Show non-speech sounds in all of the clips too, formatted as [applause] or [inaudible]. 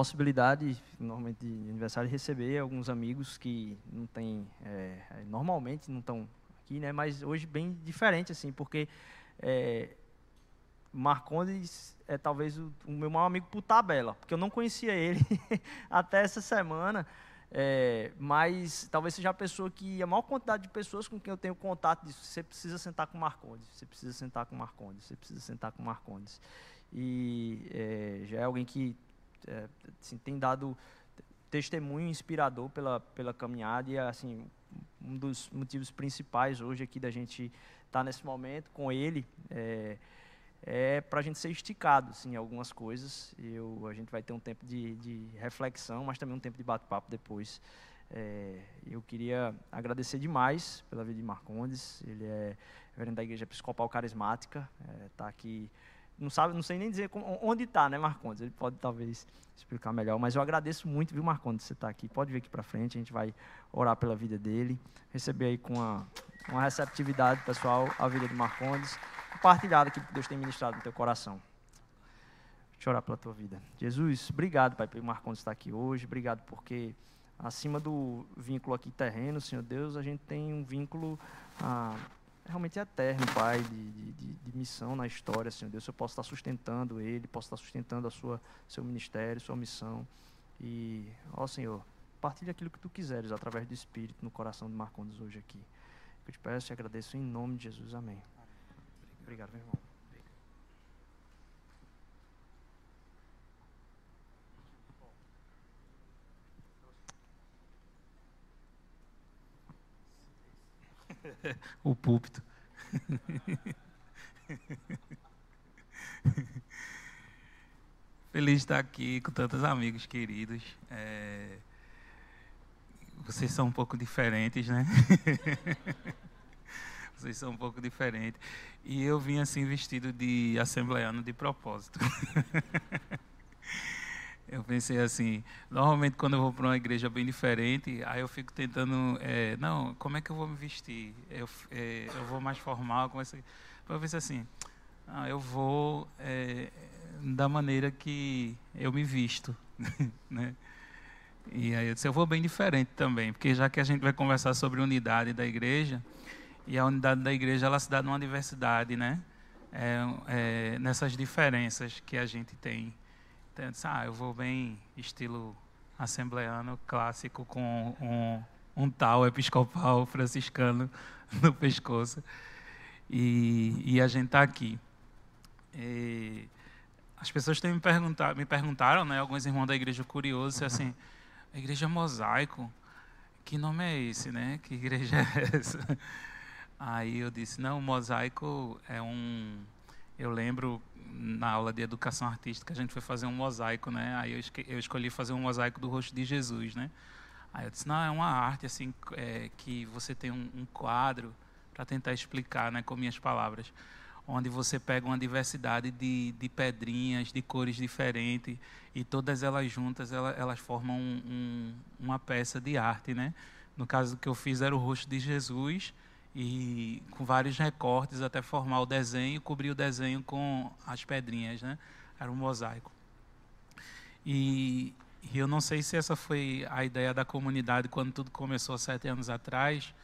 possibilidade, normalmente de aniversário, de receber alguns amigos que não tem, é, normalmente não estão aqui, né? Mas hoje bem diferente, assim, porque é, Marcondes é talvez o, o, meu maior amigo por tabela, porque eu não conhecia ele [laughs] até essa semana, é, mas talvez seja a pessoa que, a maior quantidade de pessoas com quem eu tenho contato disso, você precisa sentar com Marcondes, você precisa sentar com Marcondes, você precisa sentar com Marcondes. E é, já é alguém que é, assim, tem dado testemunho inspirador pela, pela caminhada e assim um dos motivos principais hoje aqui da gente estar tá nesse momento com ele é, é para a gente ser esticado assim, em algumas coisas. Eu, a gente vai ter um tempo de, de reflexão, mas também um tempo de bate-papo depois. É, eu queria agradecer demais pela vida de Marcondes. Ele é reverendo da Igreja Episcopal Carismática, está é, aqui não sabe, não sei nem dizer onde está, né, Marcondes? Ele pode talvez explicar melhor, mas eu agradeço muito, viu, Marcondes, você está aqui. Pode vir aqui para frente, a gente vai orar pela vida dele, receber aí com uma, uma receptividade, pessoal, a vida de Marcondes, compartilhar aquilo que Deus tem ministrado no teu coração. Deixa eu orar pela tua vida. Jesus, obrigado, Pai, pelo Marcondes estar aqui hoje, obrigado porque acima do vínculo aqui terreno, Senhor Deus, a gente tem um vínculo ah, realmente eterno, Pai, de, de, de, missão na história, Senhor Deus. Eu posso estar sustentando ele, posso estar sustentando a sua, seu ministério, sua missão. E, ó Senhor, partilhe aquilo que tu quiseres através do Espírito no coração de Marcondes hoje aqui. Eu te peço e agradeço em nome de Jesus. Amém. Obrigado, meu irmão. [laughs] o púlpito. [laughs] Feliz de estar aqui com tantos amigos queridos. É... Vocês são um pouco diferentes, né? [laughs] Vocês são um pouco diferentes. E eu vim assim vestido de assembleano de propósito. Eu pensei assim, normalmente quando eu vou para uma igreja bem diferente, aí eu fico tentando, é, não, como é que eu vou me vestir? Eu, é, eu vou mais formal, como é que... Eu pensei assim, ah, eu vou é, da maneira que eu me visto, [laughs] né? E aí eu disse, eu vou bem diferente também, porque já que a gente vai conversar sobre unidade da igreja, e a unidade da igreja ela se dá numa diversidade, né? É, é, nessas diferenças que a gente tem eu disse, ah, eu vou bem estilo assembleano clássico com um, um tal episcopal [laughs] franciscano no pescoço. E, e a gente está aqui. E as pessoas têm me, perguntado, me perguntaram, né, alguns irmãos da igreja curiosos, assim, a igreja mosaico, que nome é esse, né? Que igreja é essa? [laughs] Aí eu disse, não, mosaico é um eu lembro na aula de educação artística a gente foi fazer um mosaico, né? Aí eu, eu escolhi fazer um mosaico do rosto de Jesus, né? Aí eu disse não é uma arte assim é, que você tem um, um quadro para tentar explicar, né, com minhas palavras, onde você pega uma diversidade de, de pedrinhas de cores diferentes e todas elas juntas elas, elas formam um, um, uma peça de arte, né? No caso que eu fiz era o rosto de Jesus e com vários recortes até formar o desenho, cobrir o desenho com as pedrinhas, né? Era um mosaico. E, e, eu não sei se essa foi a ideia da comunidade quando tudo começou sete anos atrás,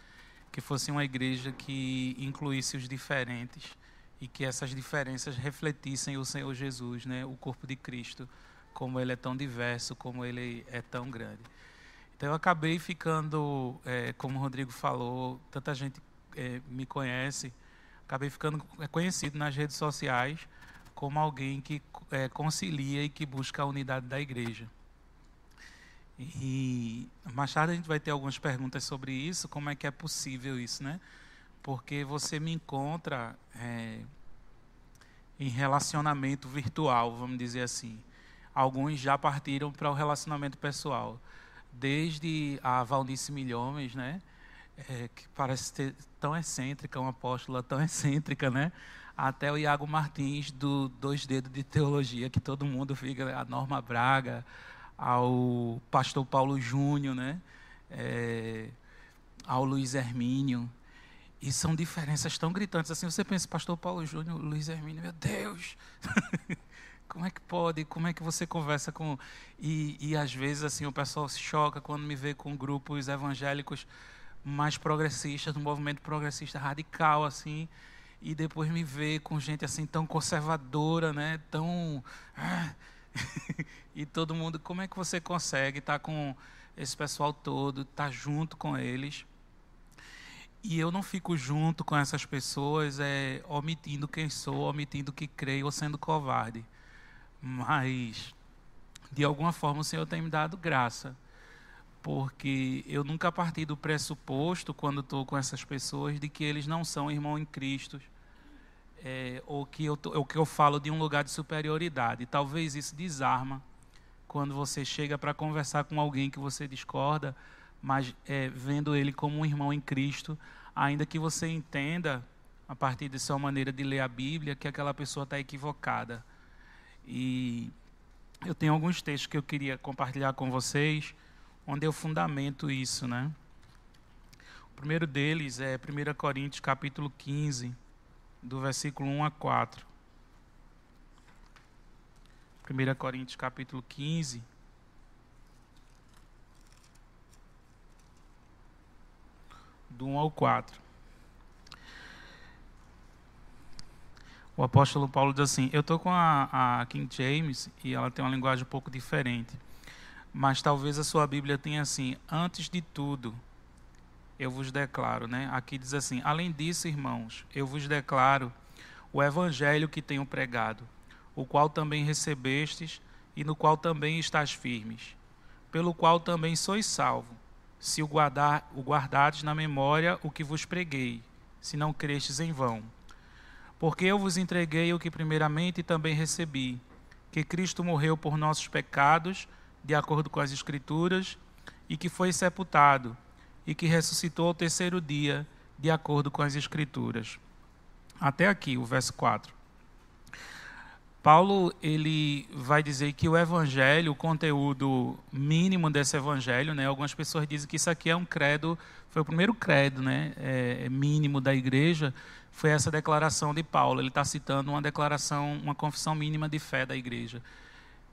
que fosse uma igreja que incluísse os diferentes e que essas diferenças refletissem o Senhor Jesus, né? O corpo de Cristo, como ele é tão diverso, como ele é tão grande. Então eu acabei ficando, é, como o Rodrigo falou, tanta gente é, me conhece, acabei ficando conhecido nas redes sociais como alguém que é, concilia e que busca a unidade da igreja. E mais tarde a gente vai ter algumas perguntas sobre isso, como é que é possível isso, né? Porque você me encontra é, em relacionamento virtual, vamos dizer assim. Alguns já partiram para o relacionamento pessoal. Desde a Valnice Milhões, né? É, que parece ter, tão excêntrica, uma apóstola tão [laughs] excêntrica, né? Até o Iago Martins, do Dois Dedos de Teologia, que todo mundo fica, a Norma Braga, ao pastor Paulo Júnior, né? É, ao Luiz Hermínio. E são diferenças tão gritantes assim. Você pensa, pastor Paulo Júnior, Luiz Hermínio, meu Deus! [laughs] como é que pode? Como é que você conversa com. E, e às vezes assim o pessoal se choca quando me vê com grupos evangélicos mais progressistas, do movimento progressista radical, assim, e depois me vê com gente assim tão conservadora, né? Tão. [laughs] e todo mundo, como é que você consegue estar tá com esse pessoal todo, estar tá junto com eles? E eu não fico junto com essas pessoas é, omitindo quem sou, omitindo que creio ou sendo covarde. Mas, de alguma forma, o Senhor tem me dado graça. Porque eu nunca parti do pressuposto, quando estou com essas pessoas, de que eles não são irmãos em Cristo. É, ou que eu, ou que eu falo de um lugar de superioridade. Talvez isso desarma quando você chega para conversar com alguém que você discorda, mas é, vendo ele como um irmão em Cristo, ainda que você entenda, a partir de sua maneira de ler a Bíblia, que aquela pessoa está equivocada. E eu tenho alguns textos que eu queria compartilhar com vocês, onde eu fundamento isso, né? O primeiro deles é 1 Coríntios capítulo 15, do versículo 1 a 4. 1 Coríntios capítulo 15, do 1 ao 4. O apóstolo Paulo diz assim: Eu estou com a, a King James e ela tem uma linguagem um pouco diferente. Mas talvez a sua Bíblia tenha assim: Antes de tudo, eu vos declaro, né? Aqui diz assim: Além disso, irmãos, eu vos declaro o evangelho que tenho pregado, o qual também recebestes e no qual também estás firmes, pelo qual também sois salvo se o, guardar, o guardardes na memória o que vos preguei, se não crestes em vão. Porque eu vos entreguei o que primeiramente também recebi, que Cristo morreu por nossos pecados, de acordo com as Escrituras, e que foi sepultado, e que ressuscitou ao terceiro dia, de acordo com as Escrituras. Até aqui, o verso 4. Paulo ele vai dizer que o evangelho, o conteúdo mínimo desse evangelho, né? Algumas pessoas dizem que isso aqui é um credo, foi o primeiro credo, né? É, é mínimo da igreja, foi essa declaração de Paulo. Ele está citando uma declaração, uma confissão mínima de fé da igreja.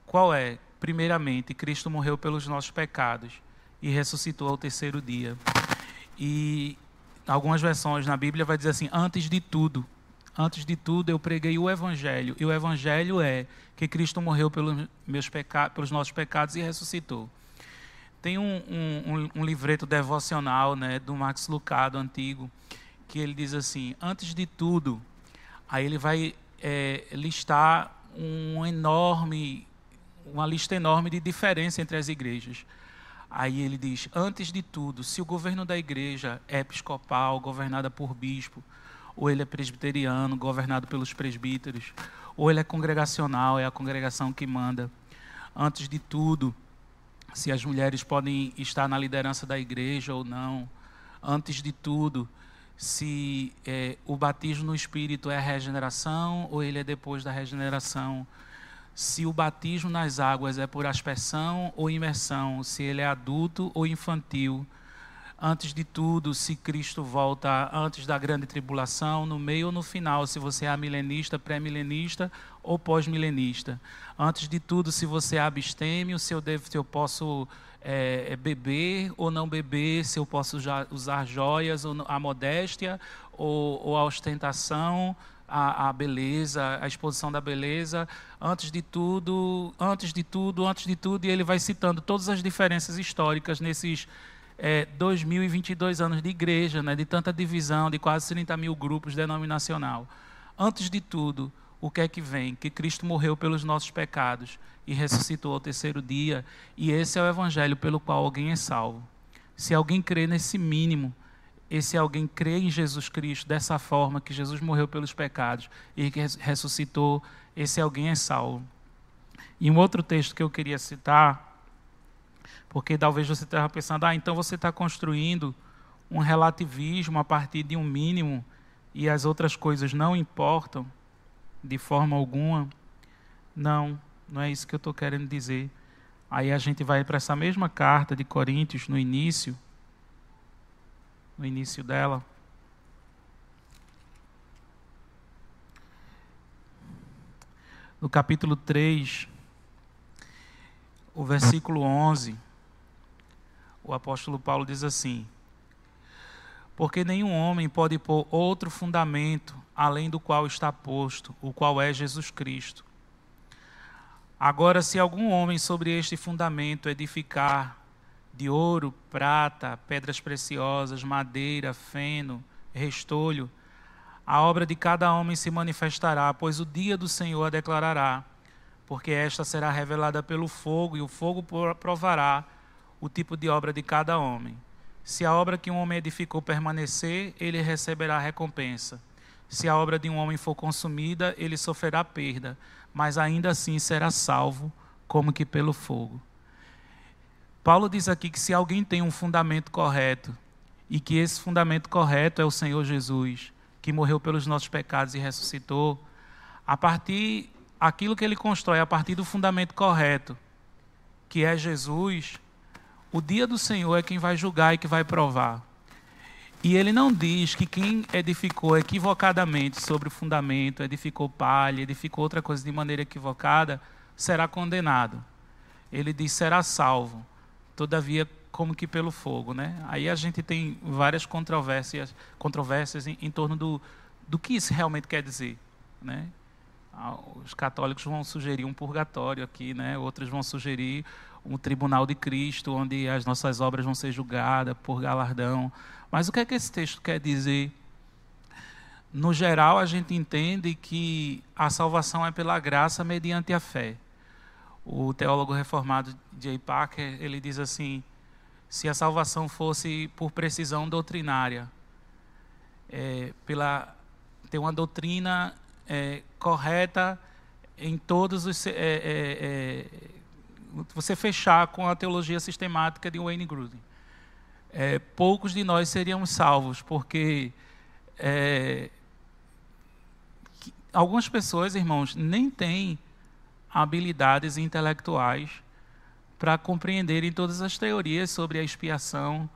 Qual é? Primeiramente, Cristo morreu pelos nossos pecados e ressuscitou ao terceiro dia. E algumas versões na Bíblia vai dizer assim: antes de tudo antes de tudo, eu preguei o Evangelho. E o Evangelho é que Cristo morreu pelos, meus pelos nossos pecados e ressuscitou. Tem um, um, um, livreto devocional né, do Max Lucado, antigo, que ele diz assim: antes de tudo, aí ele vai é, listar um enorme, uma lista enorme de diferença entre as igrejas. Aí ele diz: antes de tudo, se o governo da igreja é episcopal, governada por bispo, ou ele é presbiteriano, governado pelos presbíteros, ou ele é congregacional, é a congregação que manda. Antes de tudo, se as mulheres podem estar na liderança da igreja ou não. Antes de tudo, se é, o batismo no Espírito é a regeneração ou ele é depois da regeneração. Se o batismo nas águas é por aspersão ou imersão, se ele é adulto ou infantil antes de tudo, se Cristo volta antes da grande tribulação, no meio ou no final, se você é milenista, pré-milenista ou pós-milenista. Antes de tudo, se você é abstêmio, se eu, devo, se eu posso é, é beber ou não beber, se eu posso usar joias, ou a modéstia ou, ou a ostentação, a, a, beleza, a exposição da beleza, antes de tudo, antes de tudo, antes de tudo, e ele vai citando todas as diferenças históricas nesses é, 2022 anos de igreja, né, de tanta divisão, de quase 30 mil grupos denominacional. Antes de tudo, o que é que vem? Que Cristo morreu pelos nossos pecados e ressuscitou ao terceiro dia, e esse é o evangelho pelo qual alguém é salvo. Se alguém crê nesse mínimo, esse alguém crê em Jesus Cristo dessa forma, que Jesus morreu pelos pecados e que ressuscitou, esse alguém é salvo. E um outro texto que eu queria citar porque talvez você esteja pensando, ah, então você está construindo um relativismo a partir de um mínimo e as outras coisas não importam de forma alguma. Não, não é isso que eu estou querendo dizer. Aí a gente vai para essa mesma carta de Coríntios, no início, no início dela. no capítulo 3, o versículo 11, o apóstolo Paulo diz assim: Porque nenhum homem pode pôr outro fundamento além do qual está posto, o qual é Jesus Cristo. Agora, se algum homem sobre este fundamento edificar de ouro, prata, pedras preciosas, madeira, feno, restolho, a obra de cada homem se manifestará, pois o dia do Senhor a declarará, porque esta será revelada pelo fogo, e o fogo provará o tipo de obra de cada homem. Se a obra que um homem edificou permanecer, ele receberá recompensa. Se a obra de um homem for consumida, ele sofrerá perda, mas ainda assim será salvo, como que pelo fogo. Paulo diz aqui que se alguém tem um fundamento correto, e que esse fundamento correto é o Senhor Jesus, que morreu pelos nossos pecados e ressuscitou, a partir aquilo que ele constrói a partir do fundamento correto, que é Jesus, o dia do Senhor é quem vai julgar e que vai provar. E ele não diz que quem edificou equivocadamente sobre o fundamento, edificou palha, edificou outra coisa de maneira equivocada, será condenado. Ele diz será salvo todavia como que pelo fogo, né? Aí a gente tem várias controvérsias, controvérsias em, em torno do, do que isso realmente quer dizer, né? Ah, os católicos vão sugerir um purgatório aqui, né? Outros vão sugerir um tribunal de Cristo, onde as nossas obras vão ser julgadas por galardão. Mas o que é que esse texto quer dizer? No geral, a gente entende que a salvação é pela graça mediante a fé. O teólogo reformado J. Parker, ele diz assim, se a salvação fosse por precisão doutrinária, é, pela ter uma doutrina é, correta em todos os é, é, é você fechar com a teologia sistemática de Wayne Grudem. É, poucos de nós seríamos salvos, porque algumas pessoas, irmãos, nem têm habilidades intelectuais para compreenderem todas as teorias sobre a expiação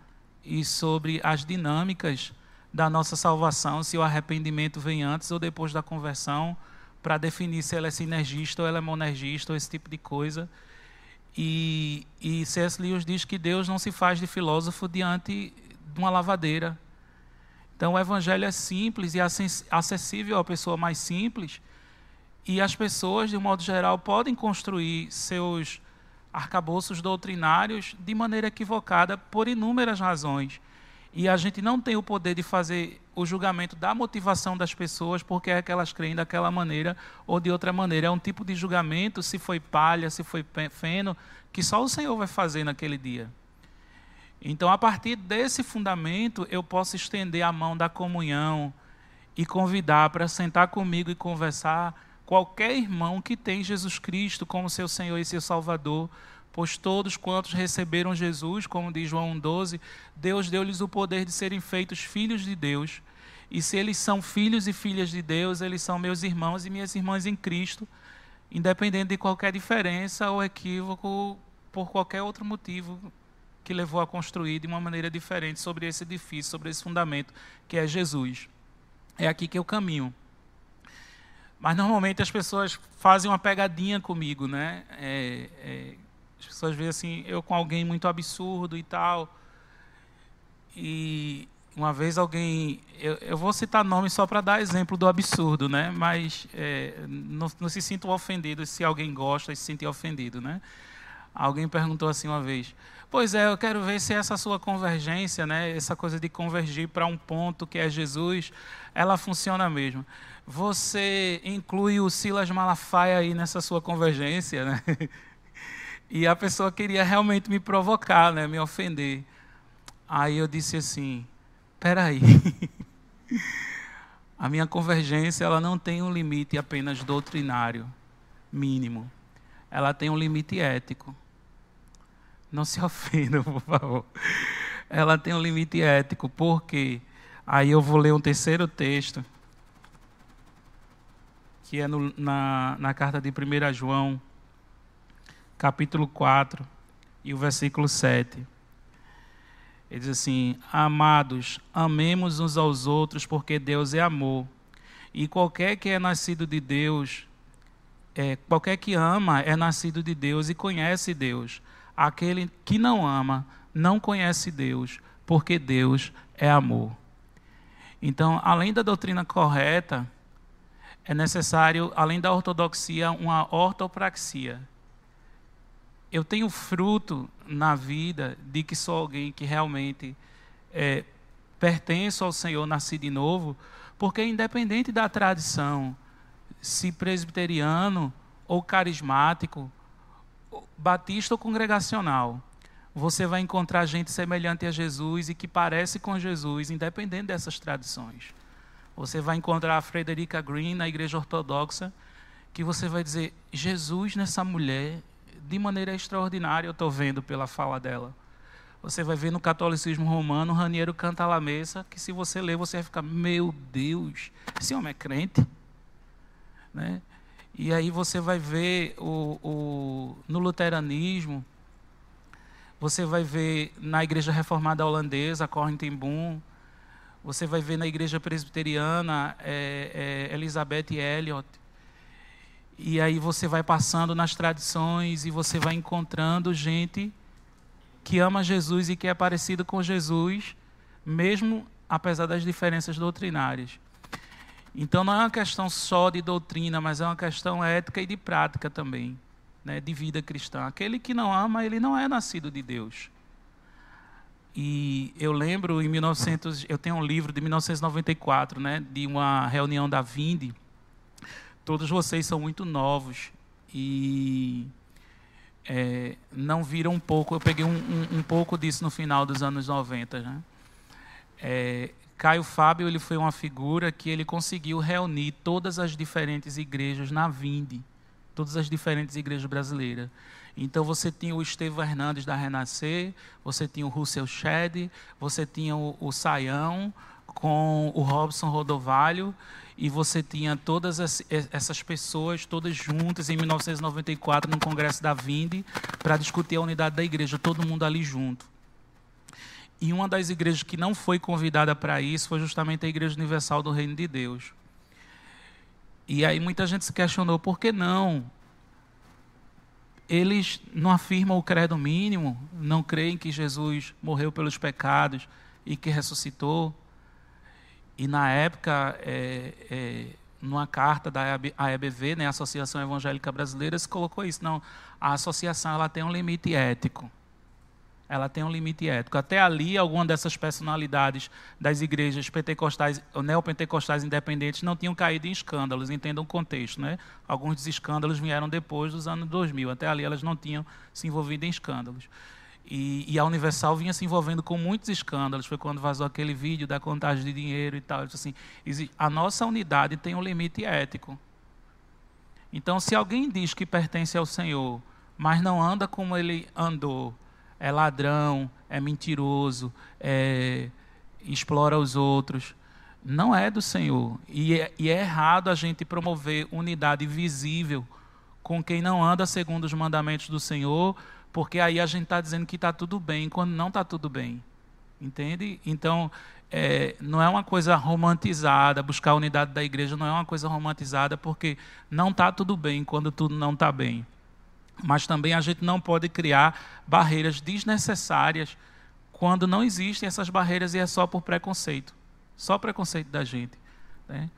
e sobre as dinâmicas da nossa salvação, se o arrependimento vem antes ou depois da conversão, para definir se ela é sinergista ou ela é monergista ou esse tipo de coisa. E, e C.S. Lewis diz que Deus não se faz de filósofo diante de uma lavadeira. Então o evangelho é simples e acessível à pessoa mais simples, e as pessoas, de um modo geral, podem construir seus arcabouços doutrinários de maneira equivocada por inúmeras razões. E a gente não tem o poder de fazer o julgamento da motivação das pessoas porque é que elas creem daquela maneira ou de outra maneira. É um tipo de julgamento, se foi palha, se foi feno, que só o Senhor vai fazer naquele dia. Então, a partir desse fundamento, eu posso estender a mão da comunhão e convidar para sentar comigo e conversar qualquer irmão que tem Jesus Cristo como seu Senhor e seu Salvador, pois todos quantos receberam Jesus, como diz João 12, Deus deu-lhes o poder de serem feitos filhos de Deus. E se eles são filhos e filhas de Deus, eles são meus irmãos e minhas irmãs em Cristo, independente de qualquer diferença ou equívoco por qualquer outro motivo que levou a construir de uma maneira diferente sobre esse edifício, sobre esse fundamento que é Jesus. É aqui que eu caminho. Mas normalmente as pessoas fazem uma pegadinha comigo, né? É, é, as pessoas veem assim, eu com alguém muito absurdo e tal. E uma vez alguém, eu, eu vou citar nome só para dar exemplo do absurdo, né? Mas é, não, não, se sintam ofendidos se alguém gosta e se sentir ofendido, né? Alguém perguntou assim uma vez: Pois é, eu quero ver se essa sua convergência, né? Essa coisa de convergir para um ponto que é Jesus, ela funciona mesmo você inclui o Silas Malafaia aí nessa sua convergência, né? [laughs] E a pessoa queria realmente me provocar, né? Me ofender. Aí eu disse assim: peraí. [laughs] A minha convergência ela não tem um limite apenas doutrinário mínimo. Ela tem um limite ético. Não se [laughs] ofenda, por favor. Ela tem um limite ético, porque aí eu vou ler um terceiro texto que é no, na, na carta de 1 João, capítulo 4, e o versículo 7. Ele diz assim: Amados, amemos uns aos outros, porque Deus é amor. E qualquer que é nascido de Deus é, qualquer que ama é nascido de Deus e conhece Deus. Aquele que não ama não conhece Deus, porque Deus é amor. Então, além da doutrina correta, é necessário, além da ortodoxia, uma ortopraxia. Eu tenho fruto na vida de que sou alguém que realmente é, pertenço ao Senhor, nasci de novo, porque independente da tradição, se presbiteriano ou carismático, batista ou congregacional, você vai encontrar gente semelhante a Jesus e que parece com Jesus, independente dessas tradições. Você vai encontrar a Frederica Green na igreja ortodoxa, que você vai dizer: Jesus nessa mulher, de maneira extraordinária, eu estou vendo pela fala dela. Você vai ver no catolicismo romano, Raniero canta a mesa, que se você ler, você vai ficar: Meu Deus, esse homem é crente? Né? E aí você vai ver o, o, no luteranismo, você vai ver na igreja reformada holandesa, Corinthian Boom, você vai ver na igreja presbiteriana é, é, Elizabeth Elliot. E aí você vai passando nas tradições e você vai encontrando gente que ama Jesus e que é parecido com Jesus, mesmo apesar das diferenças doutrinárias. Então não é uma questão só de doutrina, mas é uma questão ética e de prática também, né, de vida cristã. Aquele que não ama, ele não é nascido de Deus. E eu lembro em 1900, eu tenho um livro de 1994, né, de uma reunião da Vinde. Todos vocês são muito novos e é, não viram um pouco. Eu peguei um, um, um, pouco disso no final dos anos 90. Né? É, Caio Fábio ele foi uma figura que ele conseguiu reunir todas as diferentes igrejas na Vinde, todas as diferentes igrejas brasileiras. Então você tinha o Estevão Hernandes da Renascer, você tinha o Russell Shedd, você tinha o, o Saião com o Robson Rodovalho e você tinha todas essas pessoas todas juntas em 1994 no Congresso da Vinde para discutir a unidade da igreja, todo mundo ali junto. E uma das igrejas que não foi convidada para isso foi justamente a Igreja Universal do Reino de Deus. E aí muita gente se questionou, por que não? Eles não afirmam o credo mínimo, não creem que Jesus morreu pelos pecados e que ressuscitou. E na época, é, é, numa carta da AEBV, né, Associação Evangélica Brasileira, se colocou isso. Não, a associação ela tem um limite ético ela tem um limite ético. Até ali, alguma dessas personalidades das igrejas pentecostais, neopentecostais independentes não tinham caído em escândalos, entendam o contexto. Né? Alguns dos escândalos vieram depois dos anos 2000. Até ali, elas não tinham se envolvido em escândalos. E, e, a Universal vinha se envolvendo com muitos escândalos. Foi quando vazou aquele vídeo da contagem de dinheiro e tal. Assim, a nossa unidade tem um limite ético. Então, se alguém diz que pertence ao Senhor, mas não anda como ele andou, é ladrão, é mentiroso, é, explora os outros. Não é do Senhor. E é, e é errado a gente promover unidade visível com quem não anda segundo os mandamentos do Senhor, porque aí a gente está dizendo que está tudo bem, quando não está tudo bem. Entende? Então, é, não é uma coisa romantizada, buscar a unidade da igreja não é uma coisa romantizada, porque não está tudo bem quando tudo não está bem. Mas também a gente não pode criar barreiras desnecessárias quando não existem essas barreiras e é só por preconceito. Só preconceito da gente. Né?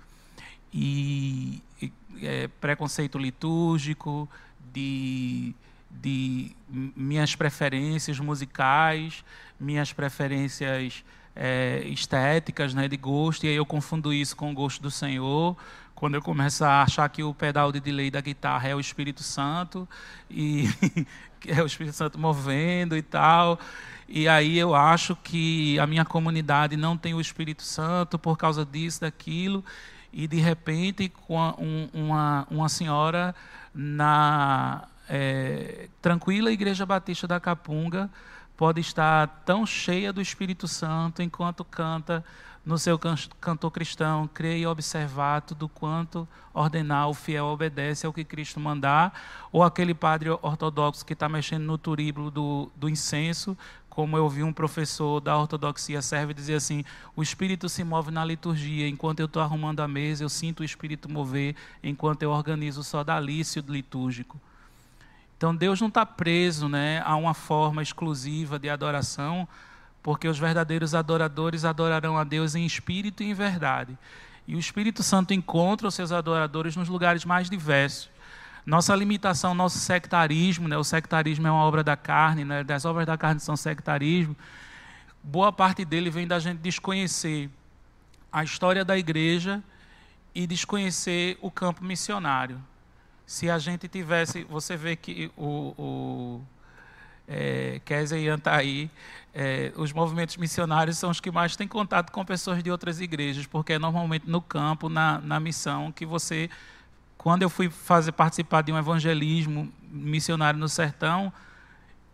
E, e é, preconceito litúrgico, de, de minhas preferências musicais, minhas preferências é, estéticas, né, de gosto, e aí eu confundo isso com o gosto do Senhor, quando eu começo a achar que o pedal de delay da guitarra é o Espírito Santo e [laughs] é o Espírito Santo movendo e tal. E aí eu acho que a minha comunidade não tem o Espírito Santo por causa disso, daquilo. E de repente, uma, uma senhora na é, tranquila Igreja Batista da Capunga, pode estar tão cheia do Espírito Santo enquanto canta no seu cantor cristão, crer e observar tudo quanto ordenar, o fiel obedece ao que Cristo mandar, ou aquele padre ortodoxo que está mexendo no turíbulo do, do incenso, como eu vi um professor da ortodoxia serve dizer assim: o espírito se move na liturgia, enquanto eu estou arrumando a mesa, eu sinto o espírito mover, enquanto eu organizo o sodalício litúrgico. Então Deus não está preso né, a uma forma exclusiva de adoração, porque os verdadeiros adoradores adorarão a Deus em espírito e em verdade. E o Espírito Santo encontra os seus adoradores nos lugares mais diversos. Nossa limitação, nosso sectarismo, né, o sectarismo é uma obra da carne, né, das obras da carne são sectarismo. Boa parte dele vem da gente desconhecer a história da igreja e desconhecer o campo missionário. Se a gente tivesse, você vê que o, o é, Kézia Ian está aí, é, os movimentos missionários são os que mais têm contato com pessoas de outras igrejas, porque é normalmente no campo, na, na missão, que você. Quando eu fui fazer participar de um evangelismo missionário no sertão,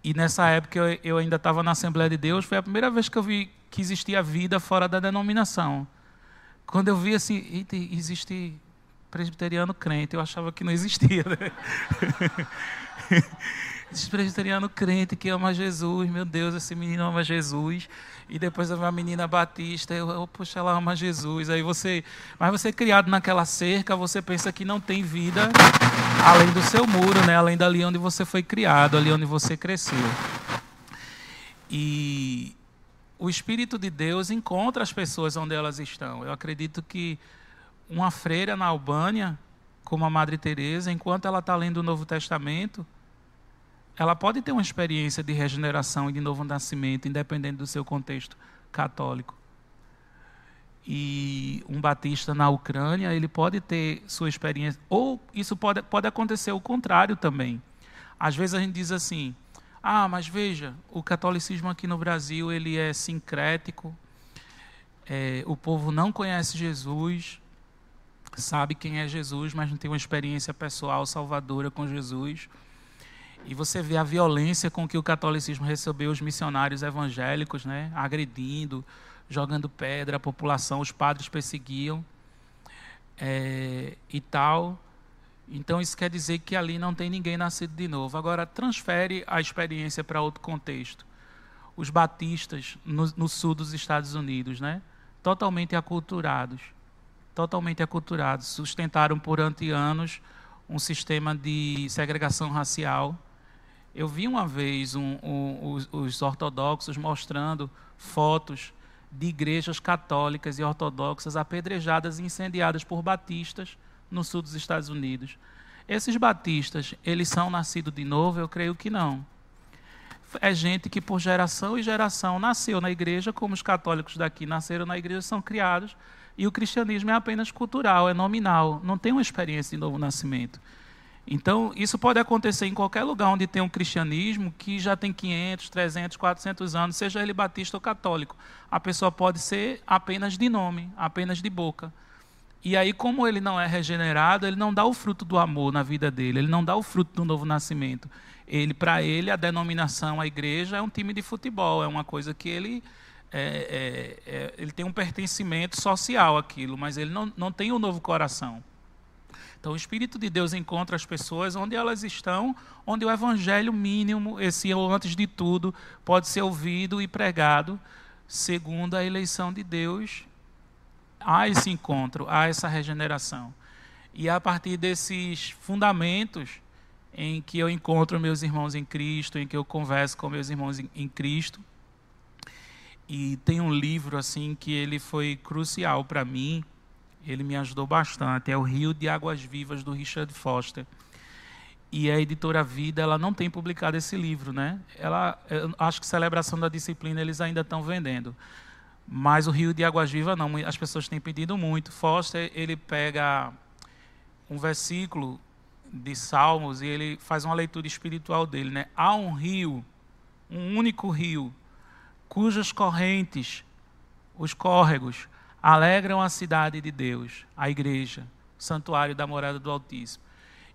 e nessa época eu, eu ainda estava na Assembleia de Deus, foi a primeira vez que eu vi que existia vida fora da denominação. Quando eu vi assim, existe presbiteriano crente, eu achava que não existia. Né? [laughs] Esse presbiteriano crente que ama Jesus, meu Deus, esse menino ama Jesus. E depois eu vi uma menina batista, eu, eu puxa, ela ama Jesus. Aí você, mas você é criado naquela cerca, você pensa que não tem vida além do seu muro, né? além dali onde você foi criado, ali onde você cresceu. E o Espírito de Deus encontra as pessoas onde elas estão. Eu acredito que uma freira na Albânia, como a Madre Teresa, enquanto ela está lendo o Novo Testamento, ela pode ter uma experiência de regeneração e de novo nascimento, independente do seu contexto católico. E um batista na Ucrânia, ele pode ter sua experiência, ou isso pode, pode acontecer o contrário também. Às vezes a gente diz assim: ah, mas veja, o catolicismo aqui no Brasil ele é sincrético, é, o povo não conhece Jesus, sabe quem é Jesus, mas não tem uma experiência pessoal salvadora com Jesus. E você vê a violência com que o catolicismo recebeu os missionários evangélicos, né? agredindo, jogando pedra, a população, os padres perseguiam é, e tal. Então isso quer dizer que ali não tem ninguém nascido de novo. Agora transfere a experiência para outro contexto. Os batistas no, no sul dos Estados Unidos, né? totalmente aculturados, totalmente aculturados, sustentaram por anos um sistema de segregação racial eu vi uma vez um, um, os, os ortodoxos mostrando fotos de igrejas católicas e ortodoxas apedrejadas e incendiadas por batistas no sul dos Estados Unidos. Esses batistas, eles são nascidos de novo? Eu creio que não. É gente que por geração e geração nasceu na igreja, como os católicos daqui nasceram na igreja, são criados, e o cristianismo é apenas cultural, é nominal, não tem uma experiência de novo nascimento. Então, isso pode acontecer em qualquer lugar onde tem um cristianismo que já tem 500, 300, 400 anos, seja ele batista ou católico. A pessoa pode ser apenas de nome, apenas de boca. E aí, como ele não é regenerado, ele não dá o fruto do amor na vida dele, ele não dá o fruto do novo nascimento. Ele, para ele, a denominação, a igreja é um time de futebol, é uma coisa que ele é, é, é, ele tem um pertencimento social aquilo, mas ele não, não tem o um novo coração. Então, o Espírito de Deus encontra as pessoas onde elas estão, onde o evangelho mínimo, esse antes de tudo, pode ser ouvido e pregado, segundo a eleição de Deus. Há esse encontro, há essa regeneração. E a partir desses fundamentos em que eu encontro meus irmãos em Cristo, em que eu converso com meus irmãos em Cristo, e tem um livro assim que ele foi crucial para mim, ele me ajudou bastante. É o Rio de Águas Vivas, do Richard Foster. E a editora Vida, ela não tem publicado esse livro, né? Ela, acho que Celebração da Disciplina eles ainda estão vendendo. Mas o Rio de Águas Vivas não, as pessoas têm pedido muito. Foster, ele pega um versículo de Salmos e ele faz uma leitura espiritual dele, né? Há um rio, um único rio, cujas correntes, os córregos, alegram a cidade de Deus, a igreja, o santuário da morada do Altíssimo.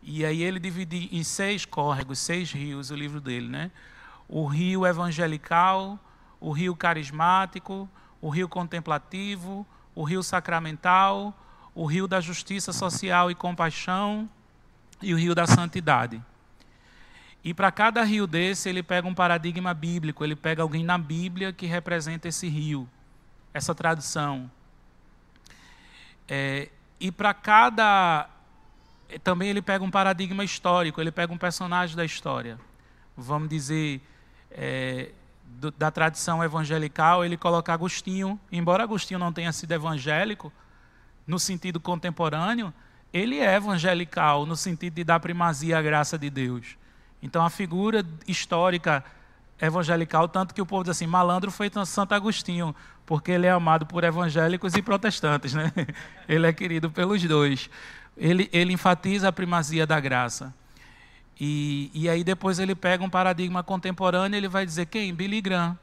E aí ele divide em seis córregos, seis rios, o livro dele, né? o rio evangelical, o rio carismático, o rio contemplativo, o rio sacramental, o rio da justiça social e compaixão e o rio da santidade. E para cada rio desse, ele pega um paradigma bíblico, ele pega alguém na Bíblia que representa esse rio, essa tradição. É, e para cada. Também ele pega um paradigma histórico, ele pega um personagem da história. Vamos dizer, é, do, da tradição evangelical, ele coloca Agostinho, embora Agostinho não tenha sido evangélico, no sentido contemporâneo, ele é evangelical, no sentido de dar primazia à graça de Deus. Então, a figura histórica evangelical, tanto que o povo diz assim, malandro foi Santo Agostinho, porque ele é amado por evangélicos e protestantes, né? [laughs] Ele é querido pelos dois. Ele, ele enfatiza a primazia da graça. E, e aí depois ele pega um paradigma contemporâneo e ele vai dizer quem? Billy Graham.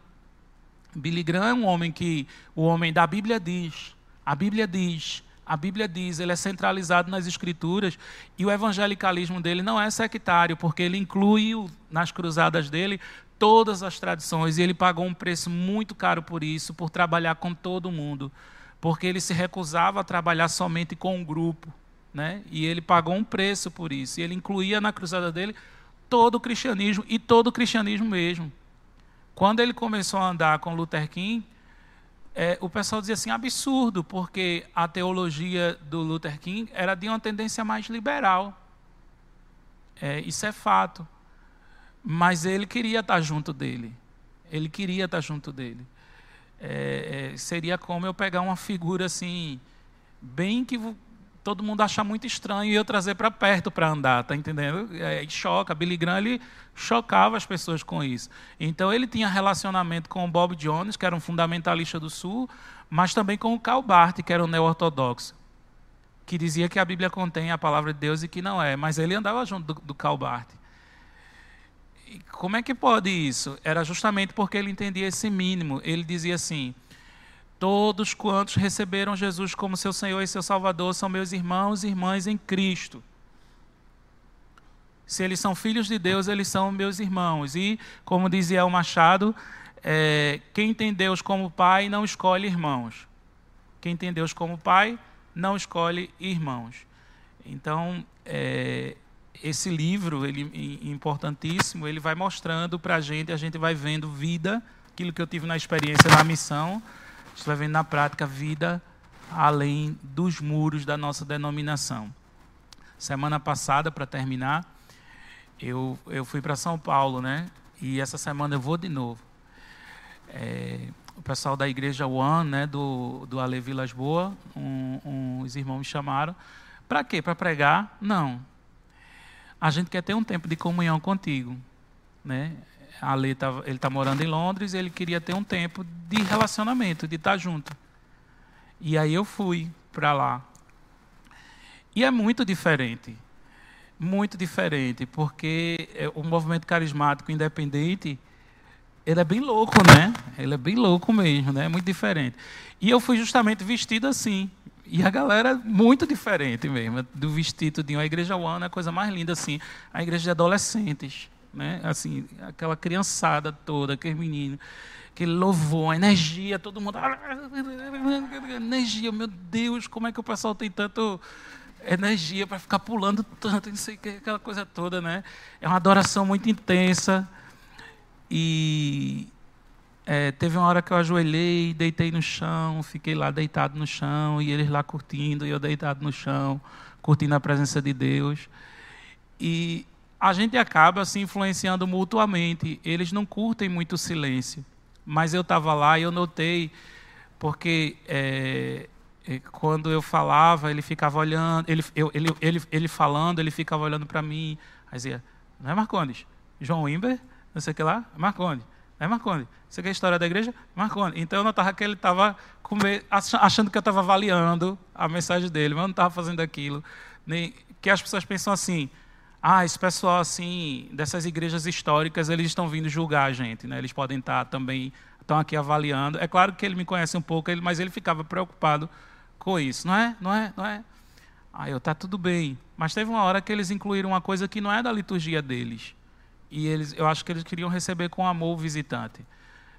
Billy Graham é um homem que o homem da Bíblia diz, a Bíblia diz, a Bíblia diz, ele é centralizado nas escrituras e o evangelicalismo dele não é sectário, porque ele inclui nas cruzadas dele todas as tradições e ele pagou um preço muito caro por isso, por trabalhar com todo mundo, porque ele se recusava a trabalhar somente com um grupo. Né? E ele pagou um preço por isso. E ele incluía na cruzada dele todo o cristianismo e todo o cristianismo mesmo. Quando ele começou a andar com Luther King, é, o pessoal dizia assim, absurdo, porque a teologia do Luther King era de uma tendência mais liberal. É, isso é fato. Mas ele queria estar junto dele. Ele queria estar junto dele. É, é seria como eu pegar uma figura assim, bem que todo mundo acha muito estranho e eu trazer para perto para andar, tá entendendo? É, choca. Billy Graham ele chocava as pessoas com isso. Então ele tinha relacionamento com o Bob Jones, que era um fundamentalista do Sul, mas também com o Karl Barth, que era um neo-ortodoxo, que dizia que a Bíblia contém a palavra de Deus e que não é, mas ele andava junto do, do Karl Barth. Como é que pode isso? Era justamente porque ele entendia esse mínimo. Ele dizia assim: Todos quantos receberam Jesus como seu Senhor e seu Salvador são meus irmãos e irmãs em Cristo. Se eles são filhos de Deus, eles são meus irmãos. E, como dizia o Machado, é, quem tem Deus como Pai não escolhe irmãos. Quem tem Deus como Pai não escolhe irmãos. Então, é, esse livro, ele importantíssimo, ele vai mostrando para a gente, a gente vai vendo vida, aquilo que eu tive na experiência na missão, gente vai vendo na prática vida além dos muros da nossa denominação. Semana passada, para terminar, eu, eu fui para São Paulo, né? E essa semana eu vou de novo. É, o pessoal da igreja One, né, do, do Ale Vilas Boa, um, um, os irmãos me chamaram. Para quê? Para pregar? Não. A gente quer ter um tempo de comunhão contigo. Né? Ale tá, ele está morando em Londres, ele queria ter um tempo de relacionamento, de estar tá junto. E aí eu fui para lá. E é muito diferente. Muito diferente, porque é, o movimento carismático independente, ele é bem louco, né? Ele é bem louco mesmo, né? É muito diferente. E eu fui justamente vestido assim. E a galera muito diferente mesmo, do vestido de uma igreja one, a coisa mais linda assim, a igreja de adolescentes né? Assim, aquela criançada toda, aquele menino, aquele louvor, a energia, todo mundo. [laughs] Energia, meu Deus, como é que o pessoal tem tanto energia para ficar pulando tanto, não sei o que, aquela coisa toda, né? É uma adoração muito intensa. E é, teve uma hora que eu ajoelhei, deitei no chão, fiquei lá deitado no chão, e eles lá curtindo, e eu deitado no chão, curtindo a presença de Deus. E a gente acaba se influenciando mutuamente. Eles não curtem muito o silêncio. Mas eu estava lá e eu notei, porque é, é, quando eu falava, ele ficava olhando, ele, eu, ele, ele, ele falando, ele ficava olhando para mim. Aí dizia, não é Marcondes? João Wimber? Não sei o que lá? Marcondes. É Marcondes? Você quer a história da igreja? Marcondes. Então eu notava que ele estava achando que eu estava avaliando a mensagem dele, mas eu não estava fazendo aquilo. Nem, que as pessoas pensam assim, ah, esse pessoal assim dessas igrejas históricas, eles estão vindo julgar a gente, né? Eles podem estar também estão aqui avaliando. É claro que ele me conhece um pouco, mas ele ficava preocupado com isso, não é? Não é? Não é? Aí eu tá tudo bem. Mas teve uma hora que eles incluíram uma coisa que não é da liturgia deles, e eles, eu acho que eles queriam receber com amor o visitante.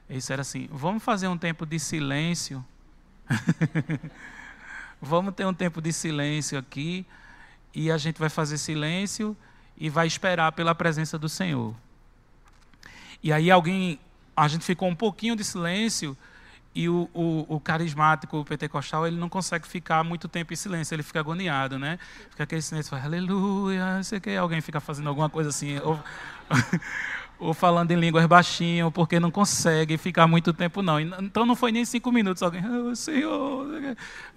Eles disseram assim: vamos fazer um tempo de silêncio. [laughs] vamos ter um tempo de silêncio aqui, e a gente vai fazer silêncio e vai esperar pela presença do Senhor. E aí alguém, a gente ficou um pouquinho de silêncio e o, o, o, carismático, o pentecostal, ele não consegue ficar muito tempo em silêncio, ele fica agoniado, né? Fica aquele silêncio, fala, aleluia, não sei o que, alguém fica fazendo alguma coisa assim, ou, [laughs] ou falando em línguas baixinho, porque não consegue ficar muito tempo, não. Então não foi nem cinco minutos, alguém, oh, Senhor.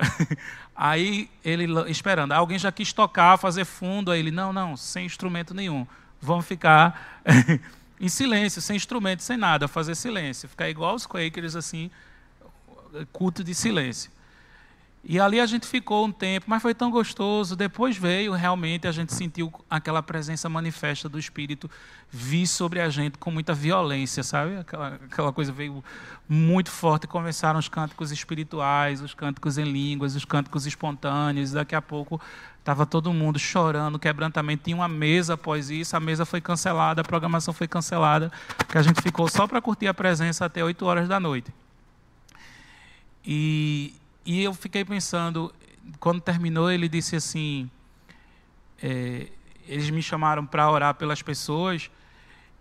[laughs] Aí ele esperando, alguém já quis tocar, fazer fundo, aí ele, não, não, sem instrumento nenhum, vamos ficar [laughs] em silêncio, sem instrumento, sem nada, fazer silêncio, ficar igual os Quakers, assim, culto de silêncio. E ali a gente ficou um tempo, mas foi tão gostoso. Depois veio, realmente, a gente sentiu aquela presença manifesta do Espírito vir sobre a gente com muita violência, sabe? Aquela, aquela coisa veio muito forte. Começaram os cânticos espirituais, os cânticos em línguas, os cânticos espontâneos. Daqui a pouco estava todo mundo chorando, quebrantamento. Tinha uma mesa após isso, a mesa foi cancelada, a programação foi cancelada, que a gente ficou só para curtir a presença até 8 horas da noite. E, e eu fiquei pensando, quando terminou, ele disse assim: é, eles me chamaram para orar pelas pessoas.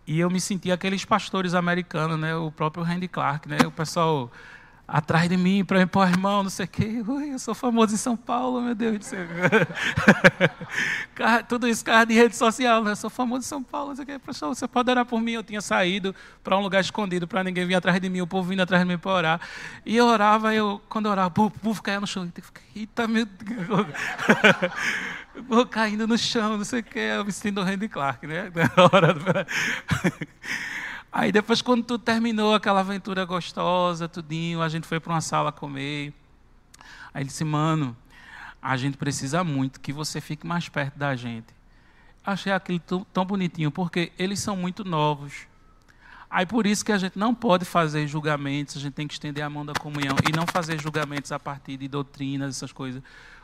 E eu me senti aqueles pastores americanos, né? O próprio Randy Clark, né? O pessoal atrás de mim para me pôr irmão, não sei o quê. Ui, eu sou famoso em São Paulo, meu Deus do céu. [laughs] Tudo isso cara de rede social? Eu sou famoso em São Paulo, não sei o quê. Pessoal, você pode orar por mim. Eu tinha saído para um lugar escondido para ninguém vir atrás de mim, o povo vindo atrás de mim para orar. E eu orava, eu, quando eu orava, o povo caía no chão. Eita, meu Deus. [laughs] Vou caindo no chão, não sei o quê. Eu me sentindo o Randy Clark, né? [laughs] Na hora do... Aí depois, quando tudo terminou, aquela aventura gostosa, tudinho, a gente foi para uma sala comer. Aí ele disse, mano, a gente precisa muito que você fique mais perto da gente. Achei aquilo tão bonitinho, porque eles são muito novos. Aí por isso que a gente não pode fazer julgamentos, a gente tem que estender a mão da comunhão e não fazer julgamentos a partir de doutrinas, essas coisas.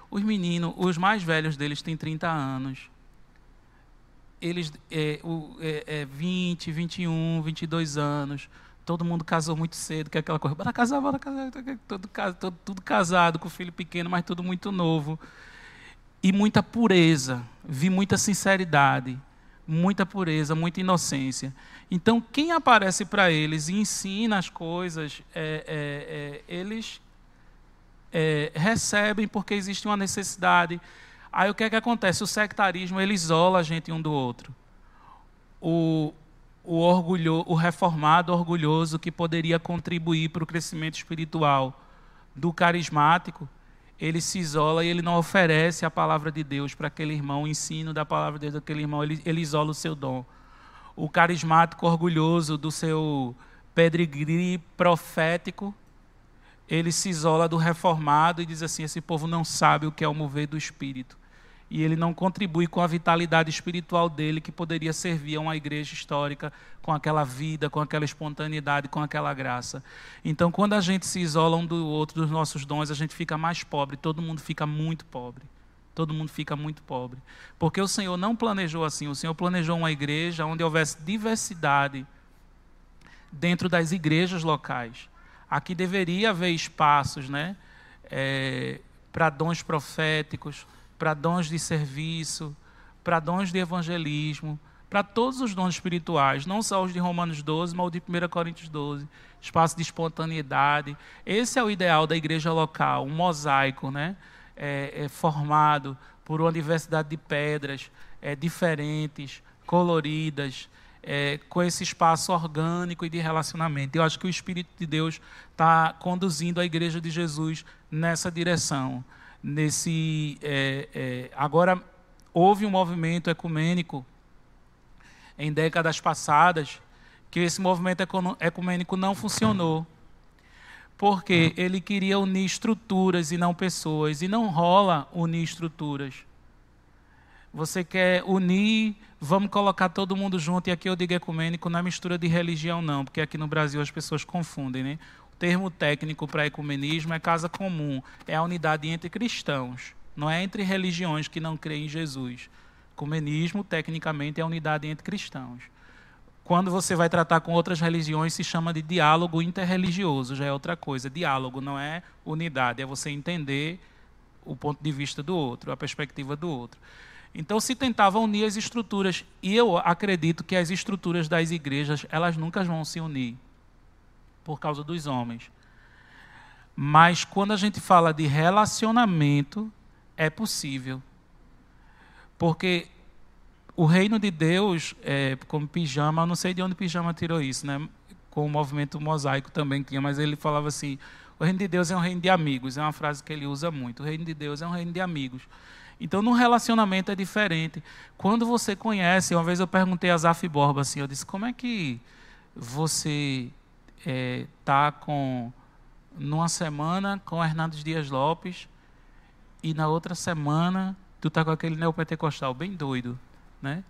Os meninos, os mais velhos deles têm 30 anos eles é, o, é, é 20, 21, 22 anos, todo mundo casou muito cedo, que é aquela coisa, bora casar, bora casar, todo, todo, tudo casado, com filho pequeno, mas tudo muito novo. E muita pureza, vi muita sinceridade, muita pureza, muita inocência. Então, quem aparece para eles e ensina as coisas, é, é, é eles é, recebem porque existe uma necessidade Aí o que é que acontece? O sectarismo ele isola a gente um do outro. O, o, orgulho, o reformado orgulhoso que poderia contribuir para o crescimento espiritual do carismático, ele se isola e ele não oferece a palavra de Deus para aquele irmão, o ensino da palavra de Deus daquele irmão, ele, ele isola o seu dom. O carismático orgulhoso do seu pedigree profético, ele se isola do reformado e diz assim: esse povo não sabe o que é o mover do espírito e ele não contribui com a vitalidade espiritual dele que poderia servir a uma igreja histórica com aquela vida, com aquela espontaneidade, com aquela graça. Então, quando a gente se isola um do outro dos nossos dons, a gente fica mais pobre, todo mundo fica muito pobre. Todo mundo fica muito pobre. Porque o Senhor não planejou assim, o Senhor planejou uma igreja onde houvesse diversidade dentro das igrejas locais. Aqui deveria haver espaços né, é, para dons proféticos, para dons de serviço, para dons de evangelismo, para todos os dons espirituais, não só os de Romanos 12, mas os de 1 Coríntios 12, espaço de espontaneidade. Esse é o ideal da igreja local, um mosaico né? É, é formado por uma diversidade de pedras é, diferentes, coloridas, é, com esse espaço orgânico e de relacionamento. Eu acho que o Espírito de Deus está conduzindo a igreja de Jesus nessa direção nesse. É, é, agora, houve um movimento ecumênico em décadas passadas que esse movimento ecumênico não funcionou. Porque ele queria unir estruturas e não pessoas. E não rola unir estruturas. Você quer unir, vamos colocar todo mundo junto. E aqui eu digo ecumênico, não é mistura de religião, não. Porque aqui no Brasil as pessoas confundem. Né? termo técnico para ecumenismo é casa comum, é a unidade entre cristãos, não é entre religiões que não creem em Jesus. Ecumenismo, tecnicamente, é a unidade entre cristãos. Quando você vai tratar com outras religiões, se chama de diálogo interreligioso, já é outra coisa. Diálogo não é unidade, é você entender o ponto de vista do outro, a perspectiva do outro. Então se tentava unir as estruturas, e eu acredito que as estruturas das igrejas, elas nunca vão se unir por causa dos homens. Mas quando a gente fala de relacionamento, é possível. Porque o reino de Deus, é, como pijama, não sei de onde pijama tirou isso, né? Com o movimento mosaico também tinha, mas ele falava assim: o reino de Deus é um reino de amigos, é uma frase que ele usa muito. O reino de Deus é um reino de amigos. Então, no relacionamento é diferente. Quando você conhece, uma vez eu perguntei a Zaf Borba assim, eu disse: como é que você está é, com numa semana com Hernandes Dias Lopes e na outra semana tu está com aquele neopentecostal bem doido? Né?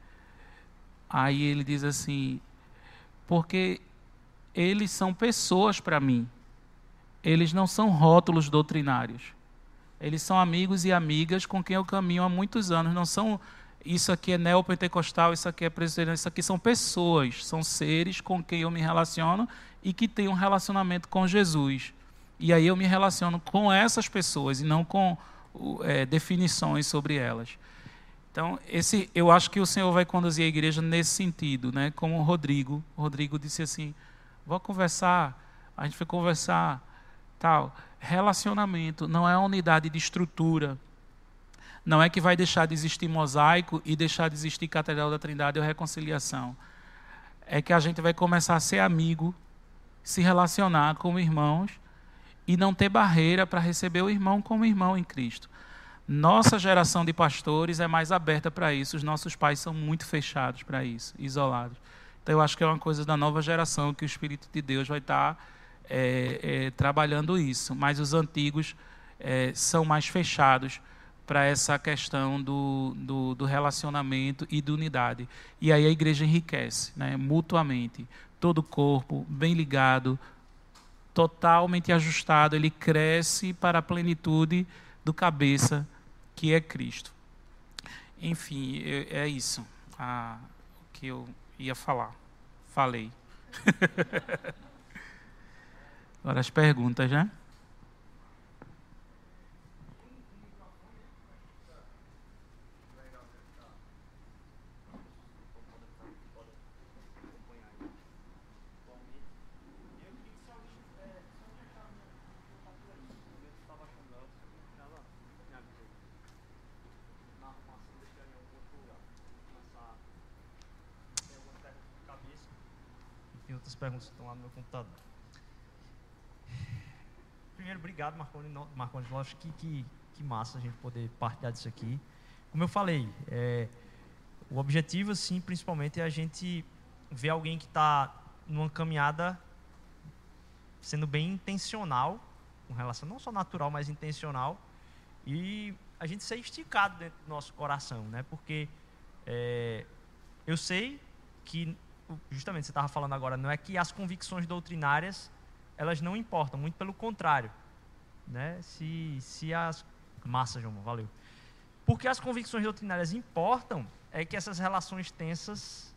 Aí ele diz assim: porque eles são pessoas para mim, eles não são rótulos doutrinários. Eles são amigos e amigas com quem eu caminho há muitos anos. Não são isso aqui é neopentecostal, isso aqui é presbiteriano, isso aqui são pessoas, são seres com quem eu me relaciono e que têm um relacionamento com Jesus. E aí eu me relaciono com essas pessoas e não com é, definições sobre elas. Então, esse, eu acho que o Senhor vai conduzir a igreja nesse sentido, né? Como o Rodrigo. O Rodrigo disse assim: vou conversar. A gente foi conversar, tal. Relacionamento não é unidade de estrutura. Não é que vai deixar de existir mosaico e deixar de existir Catedral da Trindade ou reconciliação. É que a gente vai começar a ser amigo, se relacionar com irmãos e não ter barreira para receber o irmão como irmão em Cristo. Nossa geração de pastores é mais aberta para isso, os nossos pais são muito fechados para isso, isolados. Então, eu acho que é uma coisa da nova geração que o Espírito de Deus vai estar tá, é, é, trabalhando isso. Mas os antigos é, são mais fechados para essa questão do, do, do, relacionamento e da unidade. E aí a igreja enriquece, né, mutuamente. Todo o corpo, bem ligado, totalmente ajustado, ele cresce para a plenitude do cabeça que é Cristo. Enfim, é isso ah, o que eu ia falar. Falei. [laughs] Agora as perguntas, né? perguntas estão lá no meu computador. Primeiro, obrigado, Marconi. Marconi, acho que, que, que massa a gente poder partilhar disso aqui. Como eu falei, é, o objetivo, assim, principalmente, é a gente ver alguém que está numa caminhada sendo bem intencional, com relação não só natural, mas intencional, e a gente ser esticado dentro do nosso coração, né? Porque é, eu sei que justamente você estava falando agora, não é que as convicções doutrinárias elas não importam, muito pelo contrário. Né? Se, se as. Massa, João, valeu. Porque as convicções doutrinárias importam, é que essas relações tensas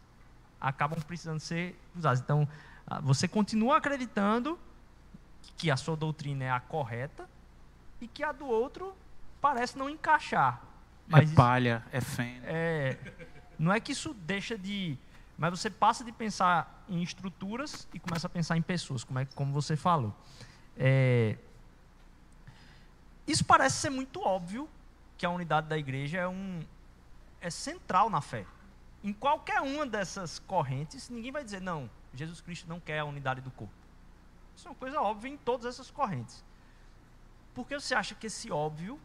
acabam precisando ser usadas. Então, você continua acreditando que a sua doutrina é a correta e que a do outro parece não encaixar. Mas é palha, isso, é feno. É, não é que isso deixa de mas você passa de pensar em estruturas e começa a pensar em pessoas, como, é, como você falou. É, isso parece ser muito óbvio que a unidade da igreja é, um, é central na fé. Em qualquer uma dessas correntes, ninguém vai dizer, não, Jesus Cristo não quer a unidade do corpo. Isso é uma coisa óbvia em todas essas correntes. Por que você acha que esse óbvio,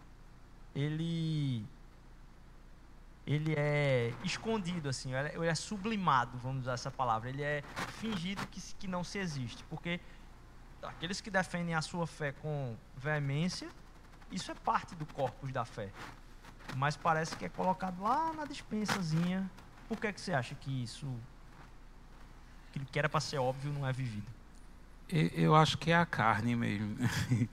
ele ele é escondido, assim, ele é sublimado, vamos usar essa palavra. Ele é fingido que, que não se existe. Porque aqueles que defendem a sua fé com veemência, isso é parte do corpus da fé. Mas parece que é colocado lá na dispensazinha. Por que, é que você acha que isso, aquilo que era para ser óbvio, não é vivido? Eu acho que é a carne mesmo. [laughs]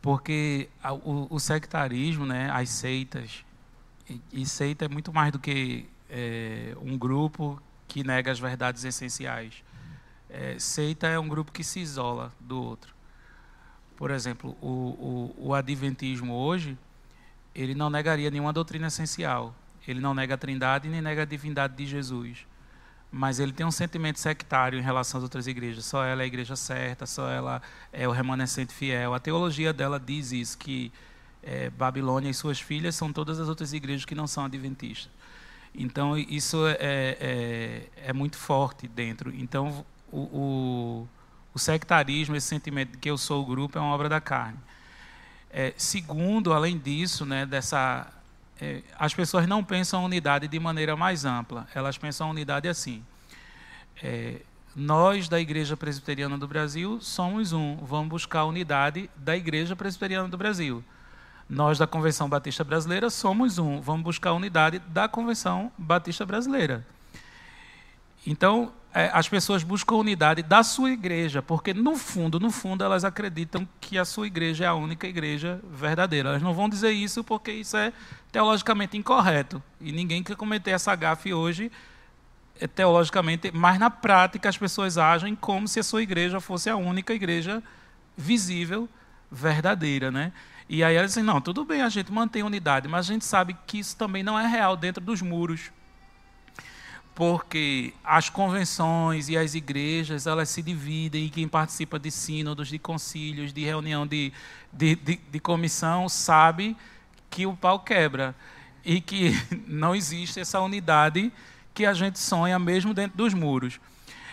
Porque o, o sectarismo, né, as seitas, e, seita é muito mais do que é, um grupo que nega as verdades essenciais. É, seita é um grupo que se isola do outro. Por exemplo, o, o, o adventismo hoje, ele não negaria nenhuma doutrina essencial. Ele não nega a trindade nem nega a divindade de Jesus. Mas ele tem um sentimento sectário em relação às outras igrejas. Só ela é a igreja certa, só ela é o remanescente fiel. A teologia dela diz isso, que é, Babilônia e suas filhas são todas as outras igrejas que não são adventistas. Então, isso é, é, é muito forte dentro. Então, o, o, o, sectarismo, esse sentimento de que eu sou o grupo, é uma obra da carne. É, segundo, além disso, né, dessa, é, as pessoas não pensam a unidade de maneira mais ampla. Elas pensam a unidade assim. É, nós, da Igreja Presbiteriana do Brasil, somos um. Vamos buscar a unidade da Igreja Presbiteriana do Brasil. Nós, da Convenção Batista Brasileira, somos um. Vamos buscar a unidade da Convenção Batista Brasileira. Então, é, as pessoas buscam unidade da sua igreja, porque no fundo, no fundo, elas acreditam que a sua igreja é a única igreja verdadeira. Elas não vão dizer isso porque isso é teologicamente incorreto. E ninguém quer cometer essa gafe hoje é, teologicamente, mas na prática as pessoas agem como se a sua igreja fosse a única igreja visível, verdadeira, né? E aí elas dizem, não, tudo bem, a gente mantém unidade, mas a gente sabe que isso também não é real dentro dos muros. Porque as convenções e as igrejas, elas se dividem, e quem participa de sínodos, de concílios, de reunião de, de, de, de comissão, sabe que o pau quebra. E que [laughs] não existe essa unidade que a gente sonha mesmo dentro dos muros.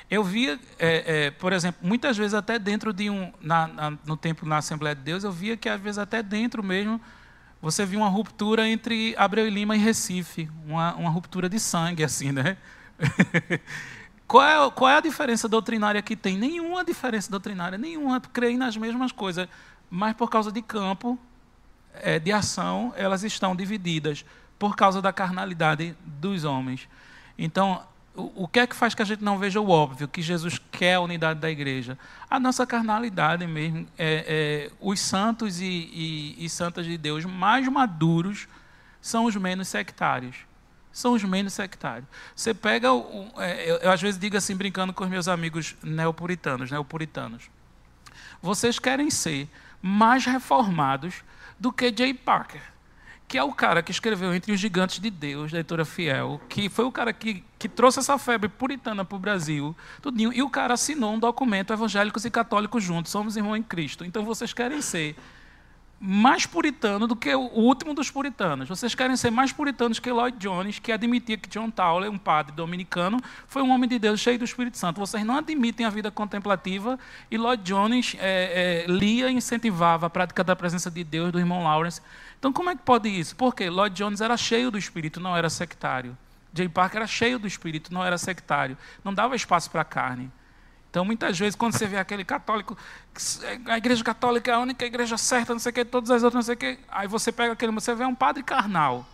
Eu via, é, é, por exemplo, muitas vezes até dentro de um, na, na, no tempo na Assembleia de Deus, eu via que às vezes até dentro mesmo você via uma ruptura entre Abreu e Lima e Recife, uma, uma ruptura de sangue, assim, né? [laughs] qual, é, qual é a diferença doutrinária que tem? Nenhuma diferença doutrinária, nenhuma. Creem nas mesmas coisas, mas por causa de campo é, de ação, elas estão divididas por causa da carnalidade dos homens. Então, o, que é que faz que a gente não veja o óbvio, que Jesus quer a unidade da igreja? A nossa carnalidade mesmo. É, é, os santos e, e, e, santas de Deus mais maduros são os menos sectários. São os menos sectários. Você pega. É, eu, eu, às vezes digo assim, brincando com os meus amigos neopuritanos, neopuritanos. Vocês querem ser mais reformados do que Jay Parker que é o cara que escreveu Entre os Gigantes de Deus, da editora Fiel, que foi o cara que, que trouxe essa febre puritana para o Brasil, tudinho, e o cara assinou um documento, evangélicos e católicos juntos, somos irmãos em Cristo. Então vocês querem ser mais puritano do que o último dos puritanos. Vocês querem ser mais puritanos que Lloyd Jones, que admitia que John Towler, um padre dominicano, foi um homem de Deus cheio do Espírito Santo. Vocês não admitem a vida contemplativa e Lloyd Jones é, é, lia e incentivava a prática da presença de Deus do irmão Lawrence. Então, como é que pode isso? Porque Lloyd Jones era cheio do Espírito, não era sectário. Jay Parker era cheio do Espírito, não era sectário. Não dava espaço para a carne. Então, muitas vezes, quando você vê aquele católico, a igreja católica é a única igreja certa, não sei o que, todas as outras, não sei o que, aí você pega aquele, você vê um padre carnal,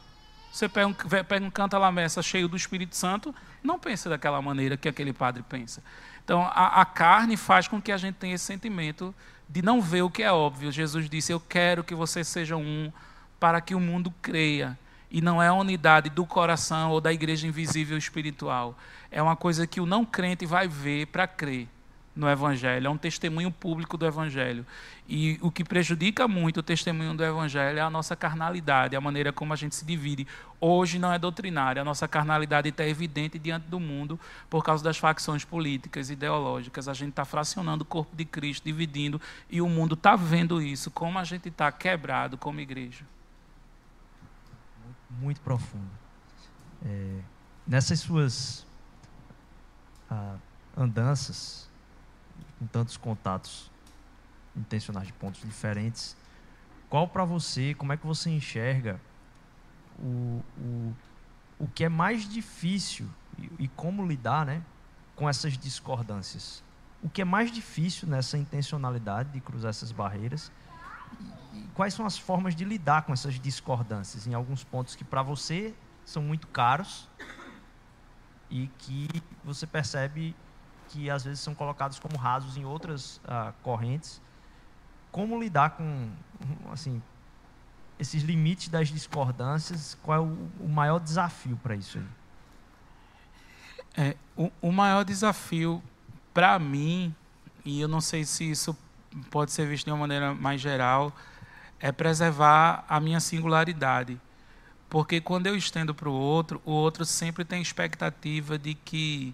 você pega um, pega um canta lá messa cheio do Espírito Santo, não pensa daquela maneira que aquele padre pensa. Então, a, a carne faz com que a gente tenha esse sentimento de não ver o que é óbvio. Jesus disse: Eu quero que vocês sejam um, para que o mundo creia. E não é a unidade do coração ou da igreja invisível espiritual é uma coisa que o não crente vai ver para crer no Evangelho, é um testemunho público do Evangelho. E o que prejudica muito o testemunho do Evangelho é a nossa carnalidade, a maneira como a gente se divide. Hoje não é doutrinária, a nossa carnalidade está evidente diante do mundo por causa das facções políticas, ideológicas. A gente está fracionando o corpo de Cristo, dividindo, e o mundo está vendo isso, como a gente está quebrado como igreja. Muito, profundo. É, nessas suas ah, andanças, com tantos contatos intencionais de pontos diferentes, qual para você, como é que você enxerga o, o, o que é mais difícil e, e como lidar né, com essas discordâncias? O que é mais difícil nessa intencionalidade de cruzar essas barreiras? Quais são as formas de lidar com essas discordâncias em alguns pontos que para você são muito caros e que você percebe que às vezes são colocados como rasos em outras uh, correntes. Como lidar com assim esses limites das discordâncias? Qual é o, o maior desafio para isso aí? É, o, o maior desafio para mim, e eu não sei se isso pode ser visto de uma maneira mais geral, é preservar a minha singularidade. Porque quando eu estendo para o outro, o outro sempre tem expectativa de que,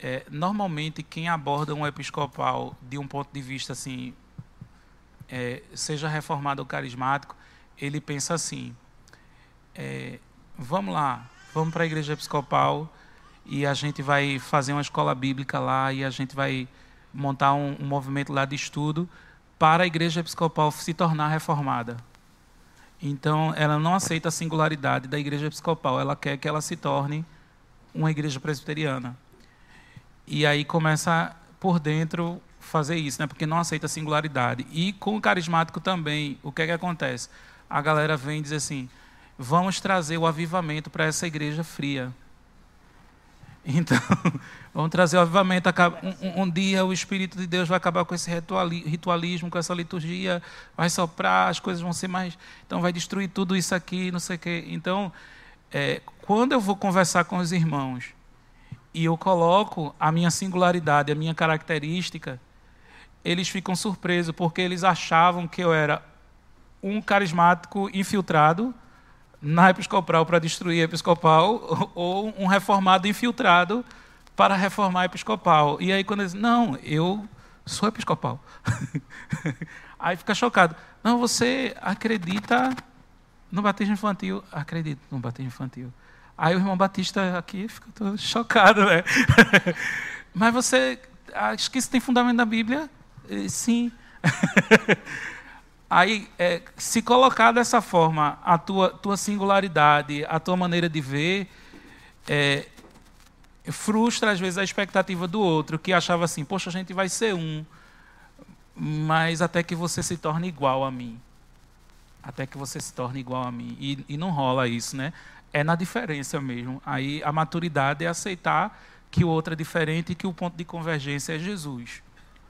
é, normalmente, quem aborda um episcopal de um ponto de vista assim, é, seja reformado ou carismático, ele pensa assim: é, vamos lá, vamos para a igreja episcopal e a gente vai fazer uma escola bíblica lá e a gente vai montar um, um movimento lá de estudo para a igreja episcopal se tornar reformada. Então, ela não aceita a singularidade da igreja episcopal, ela quer que ela se torne uma igreja presbiteriana. E aí começa por dentro fazer isso, né? Porque não aceita a singularidade. E com o carismático também, o que é que acontece? A galera vem dizer assim: "Vamos trazer o avivamento para essa igreja fria". Então, [laughs] vamos trazer o avivamento. Um, um, dia o Espírito de Deus vai acabar com esse ritualismo, com essa liturgia, vai soprar, as coisas vão ser mais. Então, vai destruir tudo isso aqui, não sei o quê. Então, é, quando eu vou conversar com os irmãos e eu coloco a minha singularidade, a minha característica, eles ficam surpresos, porque eles achavam que eu era um carismático infiltrado na episcopal para destruir a episcopal [laughs] ou um reformado infiltrado para reformar a episcopal. E aí quando eles não, eu sou episcopal. [laughs] aí fica chocado. Não, você acredita no batismo infantil? Acredito no batismo infantil. Aí o irmão Batista aqui fica todo [laughs] chocado, né? Mas você acha que isso tem fundamento na Bíblia? Sim. Aí, é, se colocar dessa forma a tua, tua singularidade, a tua maneira de ver, é, frustra às vezes a expectativa do outro, que achava assim: poxa, a gente vai ser um, mas até que você se torne igual a mim. Até que você se torne igual a mim. E, e não rola isso, né? É na diferença mesmo. Aí a maturidade é aceitar que o outro é diferente e que o ponto de convergência é Jesus.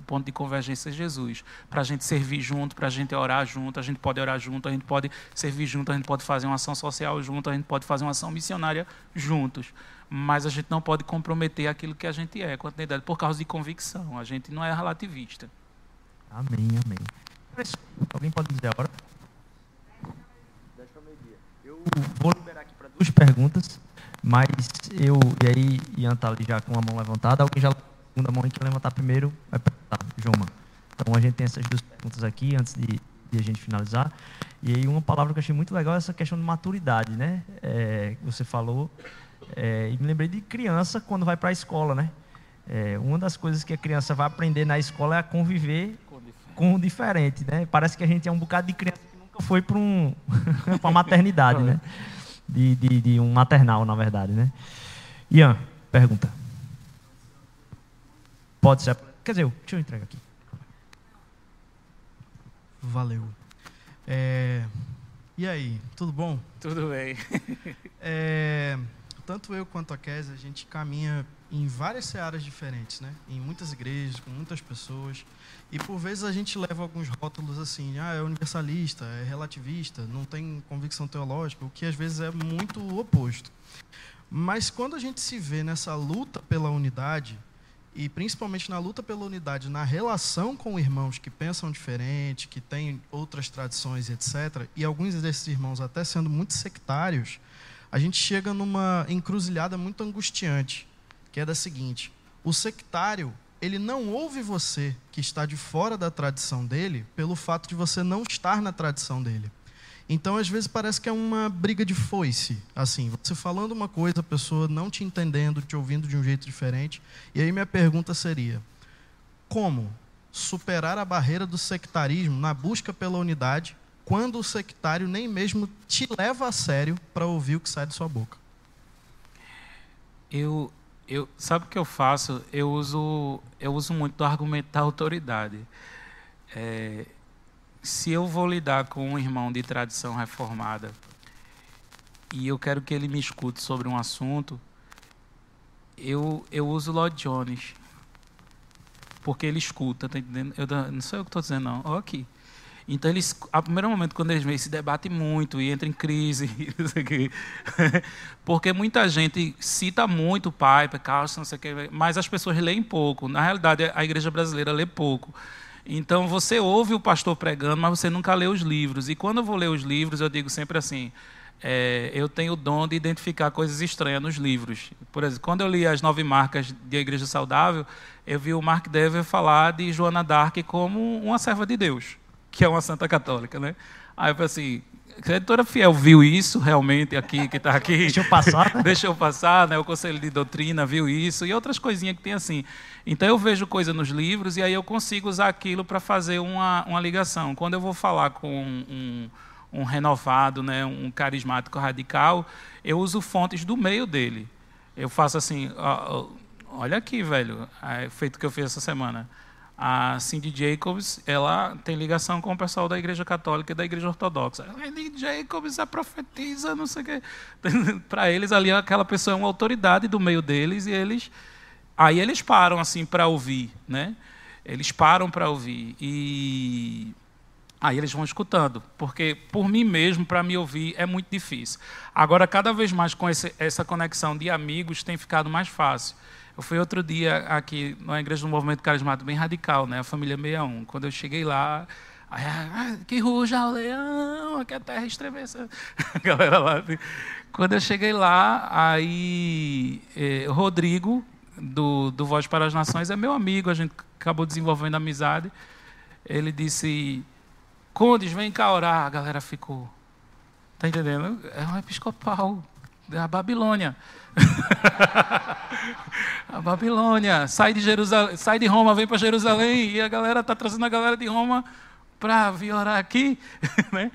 Ponto de convergência é Jesus. Para a gente servir junto, para a gente orar junto, a gente pode orar junto, a gente pode servir junto, a gente pode fazer uma ação social junto, a gente pode fazer uma ação missionária juntos. Mas a gente não pode comprometer aquilo que a gente é, continuidade, por causa de convicção. A gente não é relativista. Amém, amém. Alguém pode dizer agora? Eu vou liberar aqui para duas perguntas, mas eu, e aí Ian está ali já com a mão levantada, alguém já segunda mão que levantar primeiro vai perguntar, Joma. Então a gente tem essas duas perguntas aqui antes de, de, a gente finalizar. E aí uma palavra que eu achei muito legal é essa questão de maturidade, né? É, você falou. É, e me lembrei de criança quando vai para a escola, né? É, uma das coisas que a criança vai aprender na escola é a conviver com o diferente, né? Parece que a gente é um bocado de criança que nunca foi para um, [laughs] uma maternidade, né? De, de, de um maternal, na verdade, né? Ian, pergunta. Pode ser. Quer dizer, deixa eu entregar aqui. Valeu. É, e aí, tudo bom? Tudo bem. é, tanto eu quanto a Kézia, a gente caminha em várias searas diferentes, né? Em muitas igrejas, com muitas pessoas. E por vezes a gente leva alguns rótulos assim, ah, é universalista, é relativista, não tem convicção teológica, o que às vezes é muito oposto. Mas quando a gente se vê nessa luta pela unidade, e principalmente na luta pela unidade, na relação com irmãos que pensam diferente, que têm outras tradições, etc., e alguns desses irmãos até sendo muito sectários, a gente chega numa encruzilhada muito angustiante, que é da seguinte: o sectário, ele não ouve você que está de fora da tradição dele pelo fato de você não estar na tradição dele. Então, às vezes, parece que é uma briga de foice. Assim, você falando uma coisa, a pessoa não te entendendo, te ouvindo de um jeito diferente. E aí, minha pergunta seria: como superar a barreira do sectarismo na busca pela unidade, quando o sectário nem mesmo te leva a sério para ouvir o que sai de sua boca? Eu, eu, sabe o que eu faço? Eu uso, eu uso muito do argumento da autoridade. É, se eu vou lidar com um irmão de tradição reformada e eu quero que ele me escute sobre um assunto, eu, eu uso Lloyd Jones. Porque ele escuta, tá entendendo? Eu, não sou eu que estou dizendo, não. Olha aqui. Então, eles, a primeiro momento, quando eles veem, se debate muito e entra em crise. [laughs] Porque muita gente cita muito Piper, Carlson, não sei o que, mas as pessoas leem pouco. Na realidade, a igreja brasileira lê pouco. Então, você ouve o pastor pregando, mas você nunca lê os livros. E quando eu vou ler os livros, eu digo sempre assim: é, eu tenho o dom de identificar coisas estranhas nos livros. Por exemplo, quando eu li as nove marcas de Igreja Saudável, eu vi o Mark Dever falar de Joana Dark como uma serva de Deus, que é uma santa católica. Né? Aí eu falei assim, a editora Fiel viu isso realmente aqui, que está aqui. Deixa eu passar. [laughs] Deixa eu passar, né? o Conselho de Doutrina viu isso, e outras coisinhas que tem assim. Então eu vejo coisa nos livros e aí eu consigo usar aquilo para fazer uma, uma ligação. Quando eu vou falar com um um renovado, né, um carismático radical, eu uso fontes do meio dele. Eu faço assim, ó, olha aqui, velho, é feito que eu fiz essa semana. A Cindy Jacobs, ela tem ligação com o pessoal da Igreja Católica e da Igreja Ortodoxa. Cindy Jacobs, a profetiza, não sei o quê. [laughs] para eles ali aquela pessoa é uma autoridade do meio deles e eles aí eles param assim para ouvir, né? Eles param para ouvir e Aí eles vão escutando, porque por mim mesmo, para me ouvir, é muito difícil. Agora, cada vez mais com esse, essa conexão de amigos, tem ficado mais fácil. Eu fui outro dia aqui na igreja do Movimento Carismático, bem radical, né? a família 61. Quando eu cheguei lá, ah, que ruja o leão, que a terra estremeça. [laughs] A galera lá. Assim. Quando eu cheguei lá, aí eh, Rodrigo, do, do Voz para as Nações, é meu amigo, a gente acabou desenvolvendo amizade. Ele disse Condes, vem cá orar. A galera ficou. Está entendendo? É um episcopal. É a Babilônia. [laughs] a Babilônia. Sai de, Jerusalém, sai de Roma, vem para Jerusalém. E a galera está trazendo a galera de Roma para vir orar aqui. [laughs] né?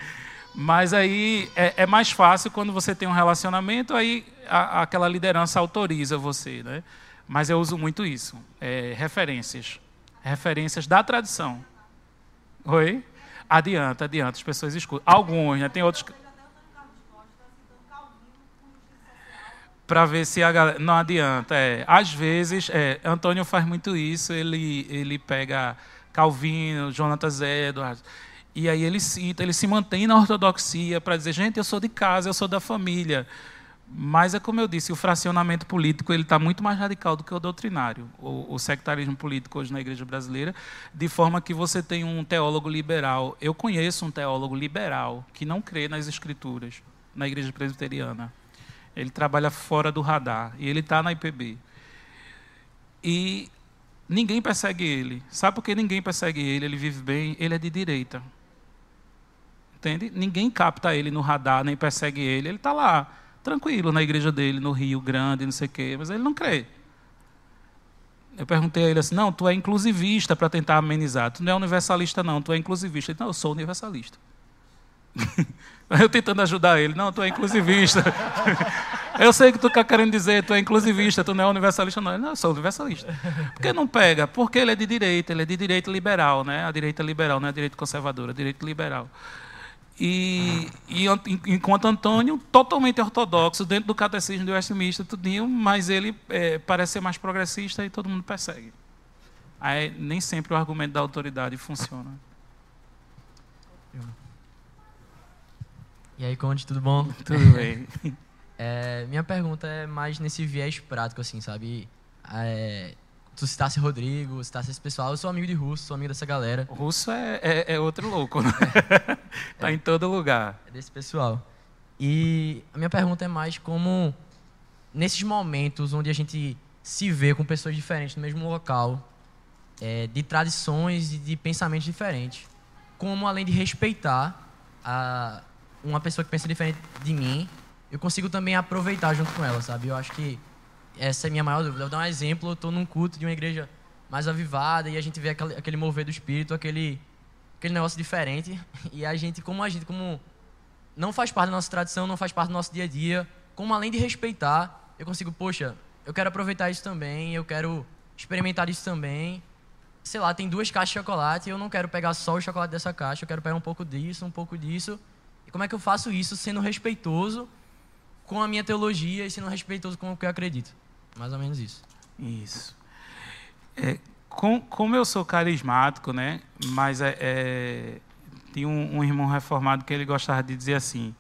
Mas aí é, é, mais fácil quando você tem um relacionamento, aí a, aquela liderança autoriza você. Né? Mas eu uso muito isso. É, referências. Referências da tradição. Oi? Adianta, adianta, as pessoas escutam. Alguns, né? Tem outros. Para ver se a galera. Não adianta. É. Às vezes, é, Antônio faz muito isso, ele, ele pega Calvino, Jonatas Edwards. E aí ele cita, ele se mantém na ortodoxia para dizer, gente, eu sou de casa, eu sou da família. Mas é como eu disse, o fracionamento político ele está muito mais radical do que o doutrinário, o, o, sectarismo político hoje na igreja brasileira, de forma que você tem um teólogo liberal. Eu conheço um teólogo liberal que não crê nas escrituras na igreja presbiteriana. Ele trabalha fora do radar e ele está na IPB. E ninguém persegue ele. Sabe por que ninguém persegue ele? Ele vive bem, ele é de direita. Entende? Ninguém capta ele no radar, nem persegue ele. Ele está lá tranquilo na igreja dele, no Rio Grande, não sei o quê, mas ele não crê. Eu perguntei a ele assim: não, tu é inclusivista para tentar amenizar. Tu não é universalista, não, tu é inclusivista. Ele, não, eu sou universalista. [laughs] [laughs] eu tentando ajudar ele: não, tu é inclusivista. [laughs] eu sei que tu está querendo dizer, tu é inclusivista, tu não é universalista, não. Não, eu sou universalista. Por que não pega? Porque ele é de direita, ele é de direita liberal, né? A direita liberal, não é a direita conservadora, a direita liberal. E, e, enquanto Antônio, totalmente ortodoxo, dentro do catecismo de Westminster, tudinho, mas ele é, parece ser mais progressista e todo mundo persegue. Aí, nem sempre o argumento da autoridade funciona. E aí, Conde, tudo bom? [laughs] Tudo bem. É, minha pergunta é mais nesse viés prático, assim, sabe? É, tu citasse Rodrigo, citasse esse pessoal. Eu sou amigo de Russo, sou amigo dessa galera. O Russo é, é, é outro louco, né? [laughs] tá em todo lugar. É desse pessoal. E a minha pergunta é mais como, nesses momentos onde a gente se vê com pessoas diferentes no mesmo local, é, de tradições e de pensamentos diferentes, como além de respeitar a, uma pessoa que pensa diferente de mim, eu consigo também aproveitar junto com ela, sabe? Eu acho que essa é a minha maior dúvida. Vou dar um exemplo. Eu estou num culto de uma igreja mais avivada e a gente vê aquele, aquele mover do espírito, aquele, aquele negócio diferente. [laughs] E a gente, como a gente, como não faz parte da nossa tradição, não faz parte do nosso dia a dia, como além de respeitar, eu consigo, poxa, eu quero aproveitar isso também, eu quero experimentar isso também. Sei lá, tem duas caixas de chocolate eu não quero pegar só o chocolate dessa caixa, eu quero pegar um pouco disso, um pouco disso. Como é que eu faço isso sendo respeitoso com a minha teologia e sendo respeitoso com o que eu acredito? Mais ou menos isso. Isso. É, com, como eu sou carismático, né? Mas é, é, tinha um, um, irmão reformado que ele gostava de dizer assim,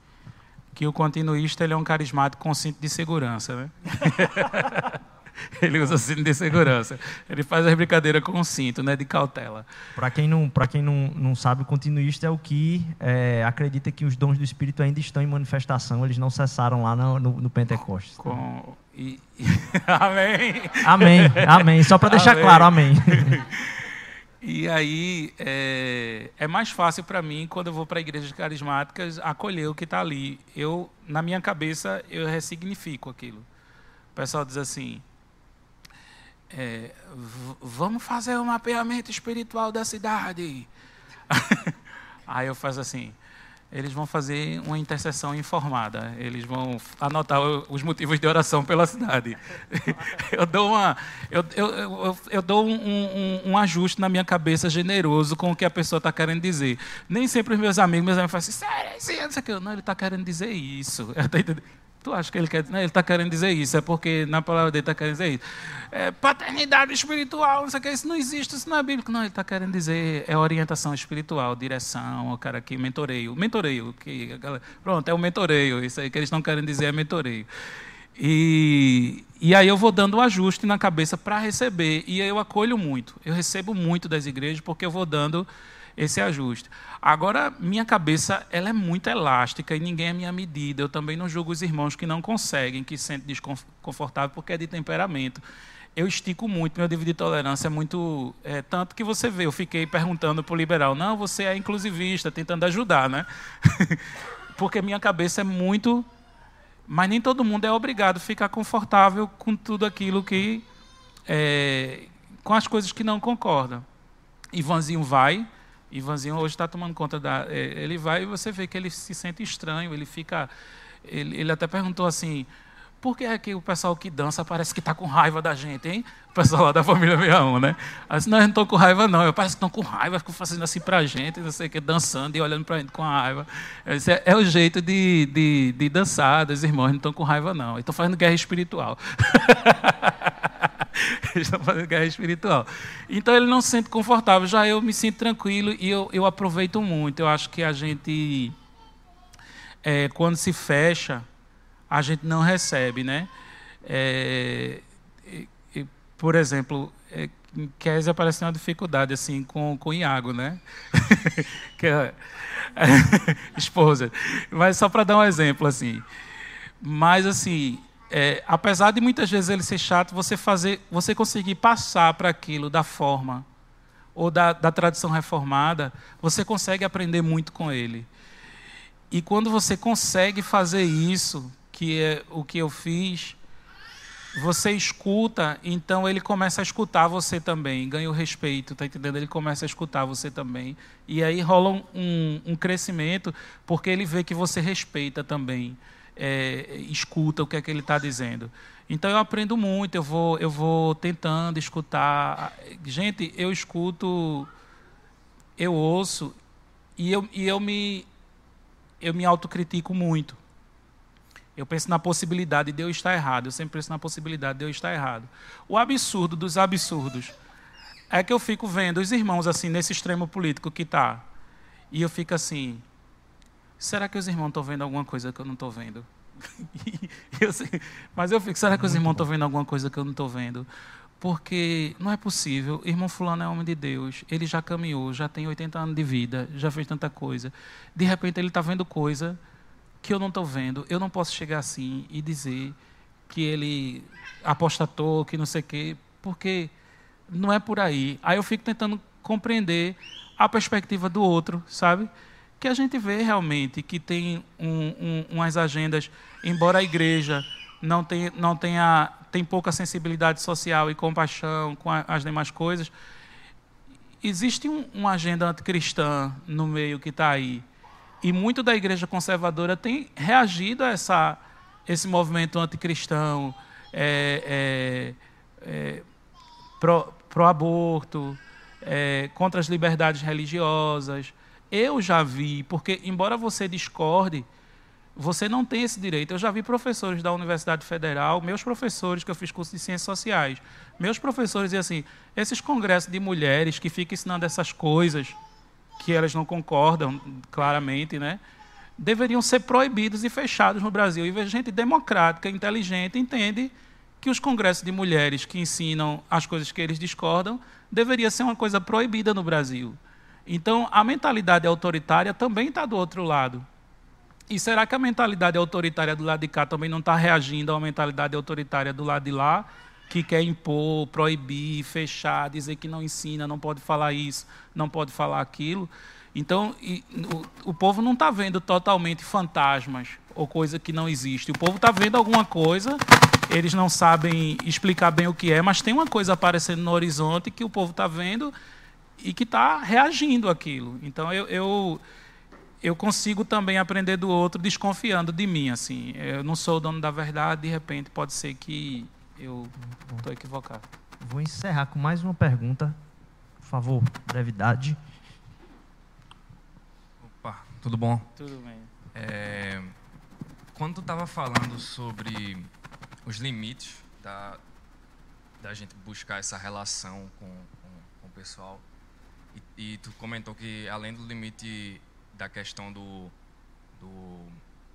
que o continuista ele é um carismático com cinto de segurança, né? [laughs] [laughs] ele usa cinto de segurança. Ele faz as brincadeiras com cinto, né, de cautela. Para quem não, quem não, não sabe, o continuista é o que é, acredita que os dons do Espírito ainda estão em manifestação, eles não cessaram lá no, no, no Pentecostes. Com, e, e, [laughs] amém. Amém, amém. Só para deixar amém. claro, amém. [laughs] E aí é, é mais fácil para mim, quando eu vou para igrejas carismáticas, acolher o que está ali. Eu, na minha cabeça, eu ressignifico aquilo. O pessoal diz assim: é, vamos fazer um mapeamento espiritual da cidade. [laughs] aí eu faço assim: eles vão fazer uma intercessão informada. Eles vão anotar os motivos de oração pela cidade. [laughs] Eu dou, uma, eu, eu, eu, eu dou um, um, um, ajuste na minha cabeça generoso com o que a pessoa está querendo dizer. Nem sempre os meus amigos, meus amigos falam assim, sério, isso, não, ele está querendo dizer isso. [laughs] Tu acha que ele quer dizer? Ele está querendo dizer isso, é porque na palavra dele está querendo dizer isso. É, paternidade espiritual, não sei o que, isso não existe, isso não é bíblico. Não, ele está querendo dizer é orientação espiritual, direção, o cara aqui, mentoreio. Mentoreio, que, pronto, é o mentoreio, isso aí que eles estão querendo dizer é mentoreio. E, e aí eu vou dando um ajuste na cabeça para receber. E eu acolho muito. Eu recebo muito das igrejas porque eu vou dando esse ajuste. Agora, minha cabeça ela é muito elástica e ninguém é minha medida. Eu também não julgo os irmãos que não conseguem, que se sentem desconfortável porque é de temperamento. Eu estico muito, meu nível de tolerância é muito. É, tanto que você vê, eu fiquei perguntando para o liberal, não, você é inclusivista, tentando ajudar, né? [laughs] porque minha cabeça é muito. Mas nem todo mundo é obrigado a ficar confortável com tudo aquilo que. É, com as coisas que não concordam. Ivanzinho vai, Ivanzinho hoje está tomando conta da. É, ele vai e você vê que ele se sente estranho, ele fica. Ele, ele até perguntou assim: por que é que o pessoal que dança parece que está com raiva da gente, hein? O pessoal lá da família 61, né? Assim, não, eu não estou com raiva, não. Eu parece que estão com raiva, ficam fazendo assim para a gente, não sei o que, dançando e olhando para a gente com raiva. Esse é, é o jeito de, de, de dançar dos irmãos, não estão com raiva, não. Estão fazendo guerra espiritual. [laughs] [laughs] Eles estão fazendo guerra espiritual. Então ele não se sente confortável. Já eu me sinto tranquilo e eu, eu aproveito muito. Eu acho que a gente, é, quando se fecha, a gente não recebe, né? É, e, por exemplo, é, Kézia apareceu uma dificuldade assim com, com Iago, né? [laughs] que é, [laughs] esposa. Mas só para dar um exemplo assim. Mas assim, é, apesar de muitas vezes ele ser chato, você fazer, você conseguir passar para aquilo da forma ou da, da tradição reformada, você consegue aprender muito com ele. E quando você consegue fazer isso, que é o que eu fiz, você escuta, então ele começa a escutar você também, ganha o respeito, tá entendendo? Ele começa a escutar você também. E aí rola um, um crescimento, porque ele vê que você respeita também é, escuta o que é que ele está dizendo. Então eu aprendo muito, eu vou, eu vou tentando escutar. Gente, eu escuto, eu ouço e eu, e eu me eu me autocritico muito. Eu penso na possibilidade de eu estar errado. Eu sempre penso na possibilidade de eu estar errado. O absurdo dos absurdos é que eu fico vendo os irmãos assim nesse extremo político que está e eu fico assim, será que os irmãos estão vendo alguma coisa que eu não estou vendo? [laughs] eu mas eu fico, será que os irmãos estão vendo alguma coisa que eu não estou vendo? Porque não é possível, irmão fulano é homem de Deus, ele já caminhou, já tem 80 anos de vida, já fez tanta coisa. De repente ele está vendo coisa que eu não estou vendo. Eu não posso chegar assim e dizer que ele apostatou, que não sei o quê, porque não é por aí. Aí eu fico tentando compreender a perspectiva do outro, sabe? Que a gente vê realmente que tem um, um, umas agendas, embora a igreja não tenha, não tenha tem pouca sensibilidade social e compaixão com a, as demais coisas, existe um, uma agenda anticristã no meio que está aí. E muito da igreja conservadora tem reagido a essa, esse movimento anticristão, é, é, é, pró-aborto, é, contra as liberdades religiosas, eu já vi, porque embora você discorde, você não tem esse direito. Eu já vi professores da Universidade Federal, meus professores que eu fiz curso de Ciências Sociais, meus professores diziam assim, esses congressos de mulheres que ficam ensinando essas coisas que elas não concordam claramente, né? deveriam ser proibidos e fechados no Brasil. E gente democrática, inteligente, entende que os congressos de mulheres que ensinam as coisas que eles discordam deveria ser uma coisa proibida no Brasil. Então, a mentalidade autoritária também está do outro lado. E será que a mentalidade autoritária do lado de cá também não está reagindo à mentalidade autoritária do lado de lá, que quer impor, proibir, fechar, dizer que não ensina, não pode falar isso, não pode falar aquilo? Então, e, o, o, povo não está vendo totalmente fantasmas ou coisa que não existe. O povo está vendo alguma coisa, eles não sabem explicar bem o que é, mas tem uma coisa aparecendo no horizonte que o povo está vendo e que está reagindo àquilo. Então, eu, eu, eu consigo também aprender do outro desconfiando de mim. assim. Eu não sou o dono da verdade, de repente pode ser que eu estou equivocado. Vou encerrar com mais uma pergunta. Por favor, brevidade. Tudo bom? Tudo bem. É, quando tu estava falando sobre os limites da, da gente buscar essa relação com, com, com o pessoal, e, tu comentou que além do limite da questão do, do,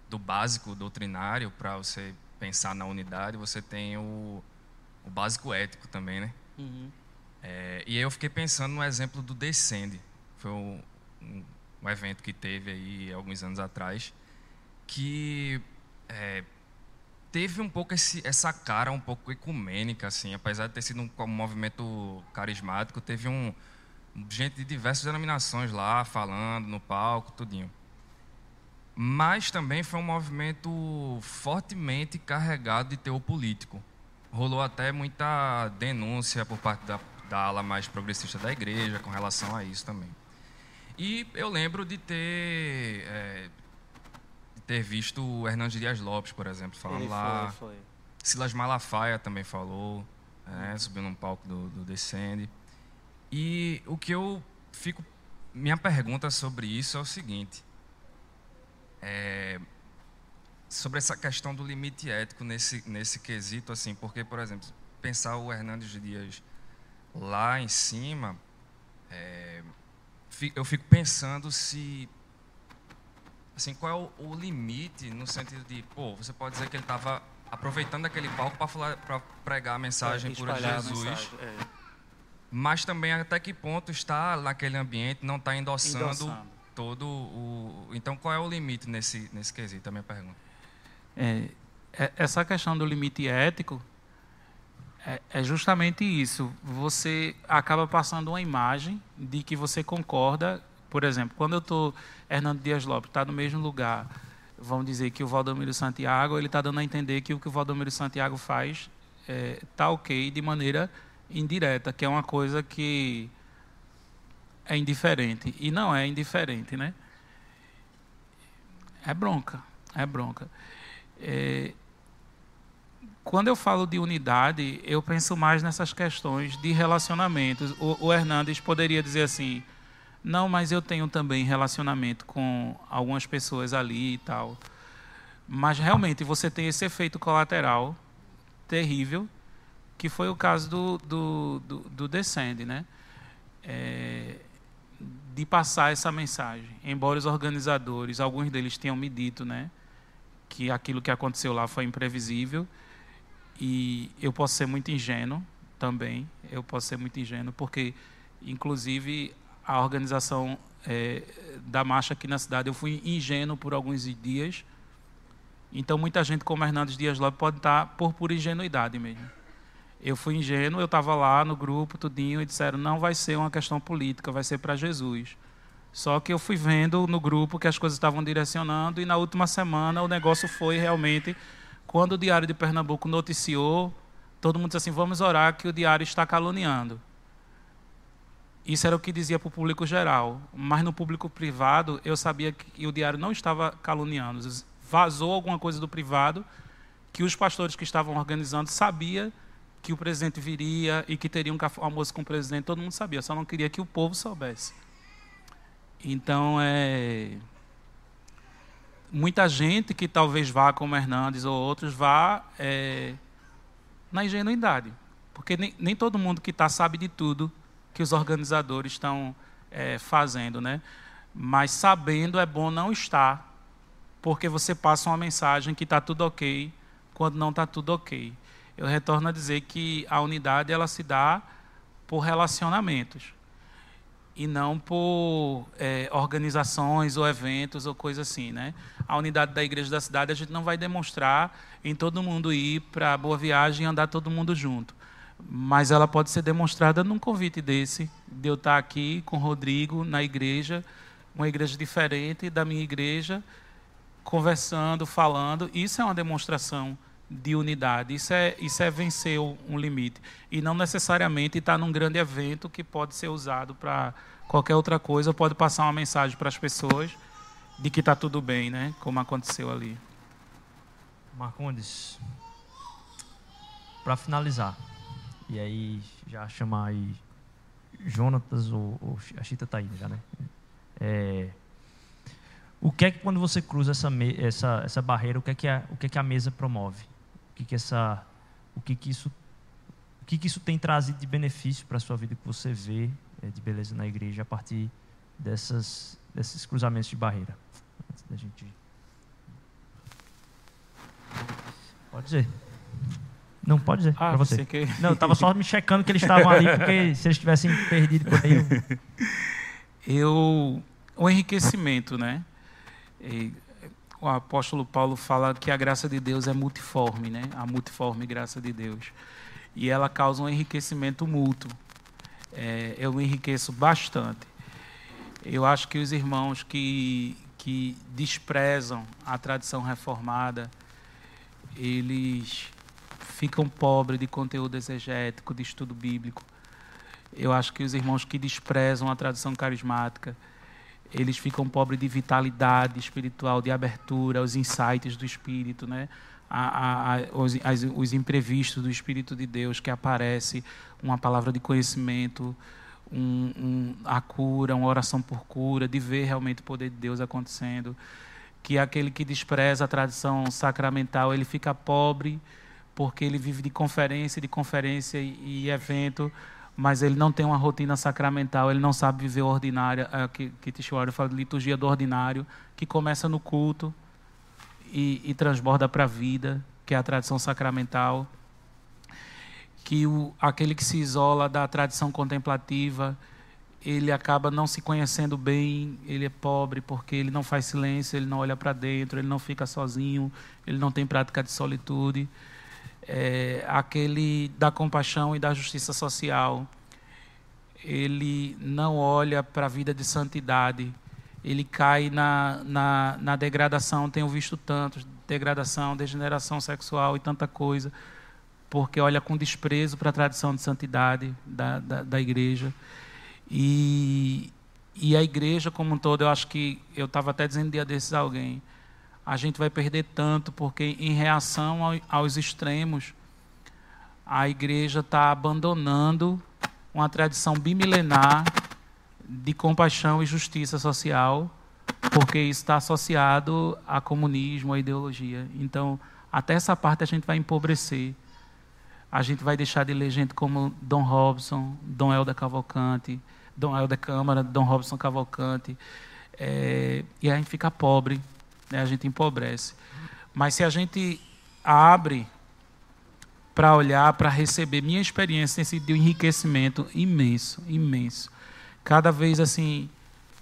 do básico doutrinário, para você pensar na unidade, você tem o, o básico ético também, né? Uhum. É, e aí eu fiquei pensando no exemplo do Descende. Foi um, um um evento que teve aí alguns anos atrás, que é, teve um pouco esse, essa cara um pouco ecumênica, assim, apesar de ter sido um, um movimento carismático, teve um gente de diversas denominações lá falando no palco, tudinho. Mas também foi um movimento fortemente carregado de teor político. Rolou até muita denúncia por parte da, da ala mais progressista da igreja com relação a isso também. E eu lembro de ter, é, de ter visto o Hernandes Dias Lopes, por exemplo, falando Ele lá. Foi, foi. Silas Malafaia também falou, é, subiu num palco do, do Descende. E o que eu fico. Minha pergunta sobre isso é o seguinte. É, sobre essa questão do limite ético nesse, nesse quesito, assim, porque, por exemplo, pensar o Hernandes Dias lá em cima, é, eu fico pensando se assim qual é o, o, limite no sentido de pô você pode dizer que ele estava aproveitando aquele palco para pregar a mensagem por Jesus mensagem, é. Mas também até que ponto está naquele ambiente não está endossando, endossando, todo o então qual é o limite nesse nesse quesito a minha pergunta é, é essa questão do limite ético é, é, justamente isso. Você acaba passando uma imagem de que você concorda. Por exemplo, quando eu estou. Hernando Dias Lopes está no mesmo lugar, vamos dizer que o Valdomiro Santiago, ele está dando a entender que o que o Valdomiro Santiago faz está é, tá ok de maneira indireta, que é uma coisa que é indiferente. E não é indiferente, né? É bronca. É bronca. É, quando eu falo de unidade, eu penso mais nessas questões de relacionamentos. O, o Hernandes poderia dizer assim: não, mas eu tenho também relacionamento com algumas pessoas ali e tal. Mas realmente você tem esse efeito colateral terrível, que foi o caso do, do, do, do Descende, né? É, de passar essa mensagem. Embora os organizadores, alguns deles tenham me dito, né, que aquilo que aconteceu lá foi imprevisível e eu posso ser muito ingênuo também, eu posso ser muito ingênuo, porque, inclusive, a organização é, da marcha aqui na cidade, eu fui ingênuo por alguns dias. Então, muita gente, como Hernandes Dias Lopes, pode estar por pura ingenuidade mesmo. Eu fui ingênuo, eu estava lá no grupo, tudinho, e disseram, não vai ser uma questão política, vai ser para Jesus. Só que eu fui vendo no grupo que as coisas estavam direcionando, e na última semana o negócio foi realmente quando o Diário de Pernambuco noticiou, todo mundo disse assim: vamos orar que o Diário está caluniando. Isso era o que dizia para o público geral. Mas no público privado, eu sabia que o Diário não estava caluniando. Vazou alguma coisa do privado que os pastores que estavam organizando sabiam que o presidente viria e que teria um almoço com o presidente. Todo mundo sabia, só não queria que o povo soubesse. Então, é muita gente que talvez vá como Hernandes ou outros vá é, na ingenuidade. Porque nem, nem todo mundo que está sabe de tudo que os organizadores estão é, fazendo, né? Mas sabendo é bom não estar, porque você passa uma mensagem que está tudo ok, quando não está tudo ok. Eu retorno a dizer que a unidade ela se dá por relacionamentos e não por é, organizações ou eventos ou coisa assim, né? A unidade da igreja da cidade a gente não vai demonstrar em todo mundo ir para Boa Viagem e andar todo mundo junto, mas ela pode ser demonstrada num convite desse, de eu estar aqui com o Rodrigo na igreja, uma igreja diferente da minha igreja, conversando, falando. Isso é uma demonstração de unidade. Isso é, isso é vencer um limite. E não necessariamente estar num grande evento que pode ser usado para qualquer outra coisa, pode passar uma mensagem para as pessoas de que está tudo bem, né? como aconteceu ali. Marcondes, para finalizar, e aí já chamar aí Jonatas ou, ou a Chita está indo já, né? É, o que é que quando você cruza essa, essa, essa barreira, o que é que a, o que é que a mesa promove? Que, que essa, o que, que isso, o que, que isso tem trazido de benefício para a sua vida que você vê é, de beleza na igreja a partir dessas, desses cruzamentos de barreira. Antes da gente. Pode dizer. Não, pode dizer. Ah, para você. Que... Não, eu estava só me checando que eles estavam ali, porque [laughs] se eles tivessem perdido por aí. Eu... eu o enriquecimento, né? E o apóstolo Paulo fala que a graça de Deus é multiforme, né? A multiforme graça de Deus. E ela causa um enriquecimento mútuo. É, eu me enriqueço bastante. Eu acho que os irmãos que, que desprezam a tradição reformada, eles ficam pobres de conteúdo exegético, de estudo bíblico. Eu acho que os irmãos que desprezam a tradição carismática, eles ficam pobres de vitalidade espiritual, de abertura aos insights do Espírito, né? A, a, a, os, as, os, imprevistos do Espírito de Deus que aparece, uma palavra de conhecimento, um, um, a cura, uma oração por cura, de ver realmente o poder de Deus acontecendo. Que aquele que despreza a tradição sacramental, ele fica pobre porque ele vive de conferência, de conferência e, e evento, mas ele não tem uma rotina sacramental, ele não sabe viver o ordinário, é, que, que Tishwara fala de liturgia do ordinário, que começa no culto e, e transborda para a vida, que é a tradição sacramental. Que o, aquele que se isola da tradição contemplativa, ele acaba não se conhecendo bem, ele é pobre porque ele não faz silêncio, ele não olha para dentro, ele não fica sozinho, ele não tem prática de solitude é, aquele da compaixão e da justiça social. Ele não olha para a vida de santidade, ele cai na, na, na degradação. Tenho visto tantos degradação, degeneração sexual e tanta coisa, porque olha com desprezo para a tradição de santidade da, da, da igreja. E, e a igreja como um todo, eu acho que, eu estava até dizendo dia desses a alguém, a gente vai perder tanto, porque em reação aos extremos, a igreja está abandonando uma tradição bimilenar de compaixão e justiça social, porque isso está associado a comunismo, a ideologia. Então, até essa parte a gente vai empobrecer. A gente vai deixar de ler gente como Dom Robson, Dom Helder Cavalcante, Dom Helder Câmara, Dom Robson Cavalcante. É, e a gente fica pobre né? a gente empobrece. Mas se a gente abre para olhar, para receber, minha experiência tem sido de um enriquecimento imenso, imenso. Cada vez assim,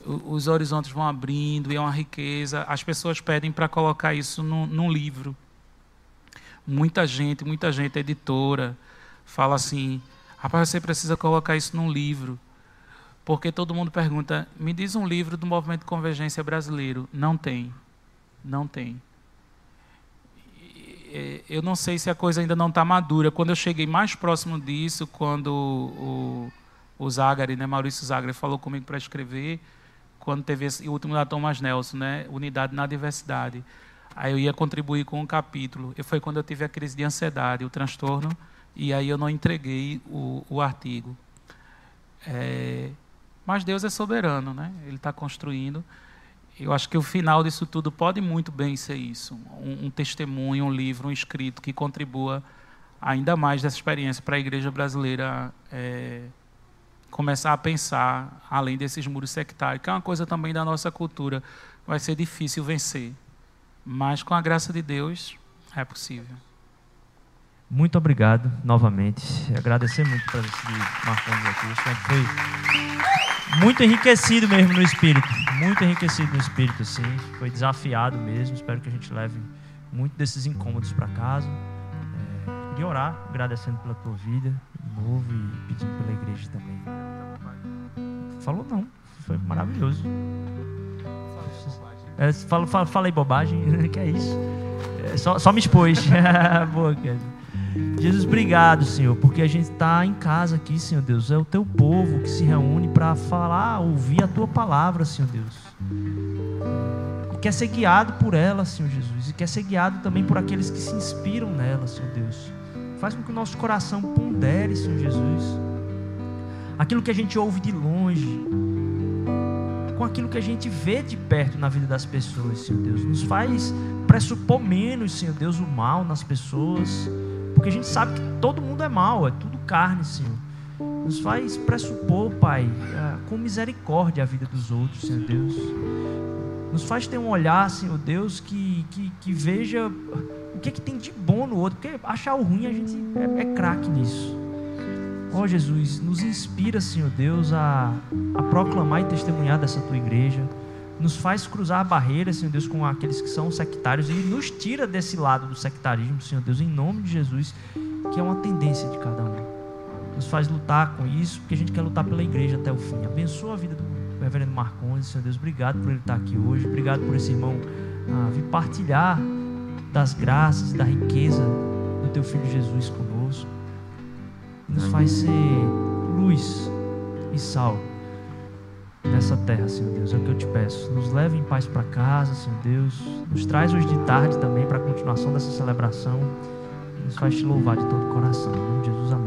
os horizontes vão abrindo e é uma riqueza. As pessoas pedem para colocar isso num, num livro. Muita gente, muita gente, editora, fala assim: rapaz, você precisa colocar isso num livro. Porque todo mundo pergunta: me diz um livro do movimento de convergência brasileiro. Não tem. Não tem. Eu não sei se a coisa ainda não está madura. Quando eu cheguei mais próximo disso, quando o, o Zagari, né, Maurício Zagari, falou comigo para escrever, quando teve esse, o último da Thomas Nelson, né, Unidade na Diversidade. Aí eu ia contribuir com um capítulo. E foi quando eu tive a crise de ansiedade, o transtorno, e aí eu não entreguei o, o artigo. É, mas Deus é soberano, né? Ele está construindo. Eu acho que o final disso tudo pode muito bem ser isso: um, um testemunho, um livro, um escrito que contribua ainda mais dessa experiência para a igreja brasileira é, começar a pensar além desses muros sectários, que é uma coisa também da nossa cultura. Vai ser difícil vencer, mas com a graça de Deus é possível. Muito obrigado novamente. Agradecer muito para esse Marcos aqui. Que foi muito enriquecido mesmo no espírito. Muito enriquecido no espírito, assim. Foi desafiado mesmo. Espero que a gente leve muito desses incômodos para casa. É, orar, agradecendo pela tua vida de novo e pedindo pela igreja também. Falou não. Foi maravilhoso. É, fala, falei bobagem. [laughs] que é isso? É, só, só me expôs. [laughs] Boa, Kézia. Jesus, obrigado, Senhor, porque a gente está em casa aqui, Senhor Deus. É o teu povo que se reúne para falar, ouvir a tua palavra, Senhor Deus. E quer ser guiado por ela, Senhor Jesus. E quer ser guiado também por aqueles que se inspiram nela, Senhor Deus. Faz com que o nosso coração pondere, Senhor Jesus. Aquilo que a gente ouve de longe, com aquilo que a gente vê de perto na vida das pessoas, Senhor Deus. Nos faz pressupor menos, Senhor Deus, o mal nas pessoas porque a gente sabe que todo mundo é mal, é tudo carne, Senhor. Nos faz pressupor, Pai, é, com misericórdia a vida dos outros, Senhor Deus. Nos faz ter um olhar, Senhor Deus, que, que, que veja o que, é que tem de bom no outro. Porque achar o ruim a gente é, é craque nisso. Ó oh, Jesus, nos inspira, Senhor Deus, a, a proclamar e testemunhar dessa tua igreja nos faz cruzar barreiras, Senhor Deus, com aqueles que são sectários e nos tira desse lado do sectarismo, Senhor Deus, em nome de Jesus, que é uma tendência de cada um. Nos faz lutar com isso, porque a gente quer lutar pela igreja até o fim. Abençoa a vida do reverendo Marcondes, Senhor Deus. Obrigado por ele estar aqui hoje. Obrigado por esse irmão ah, vir partilhar das graças, da riqueza do teu filho Jesus conosco. Nos faz ser luz e sal nessa terra, Senhor Deus. É o que eu te peço. Nos leve em paz para casa, Senhor Deus. Nos traz hoje de tarde também para a continuação dessa celebração. Nos faz te louvar de todo o coração. Em nome de Jesus, amém.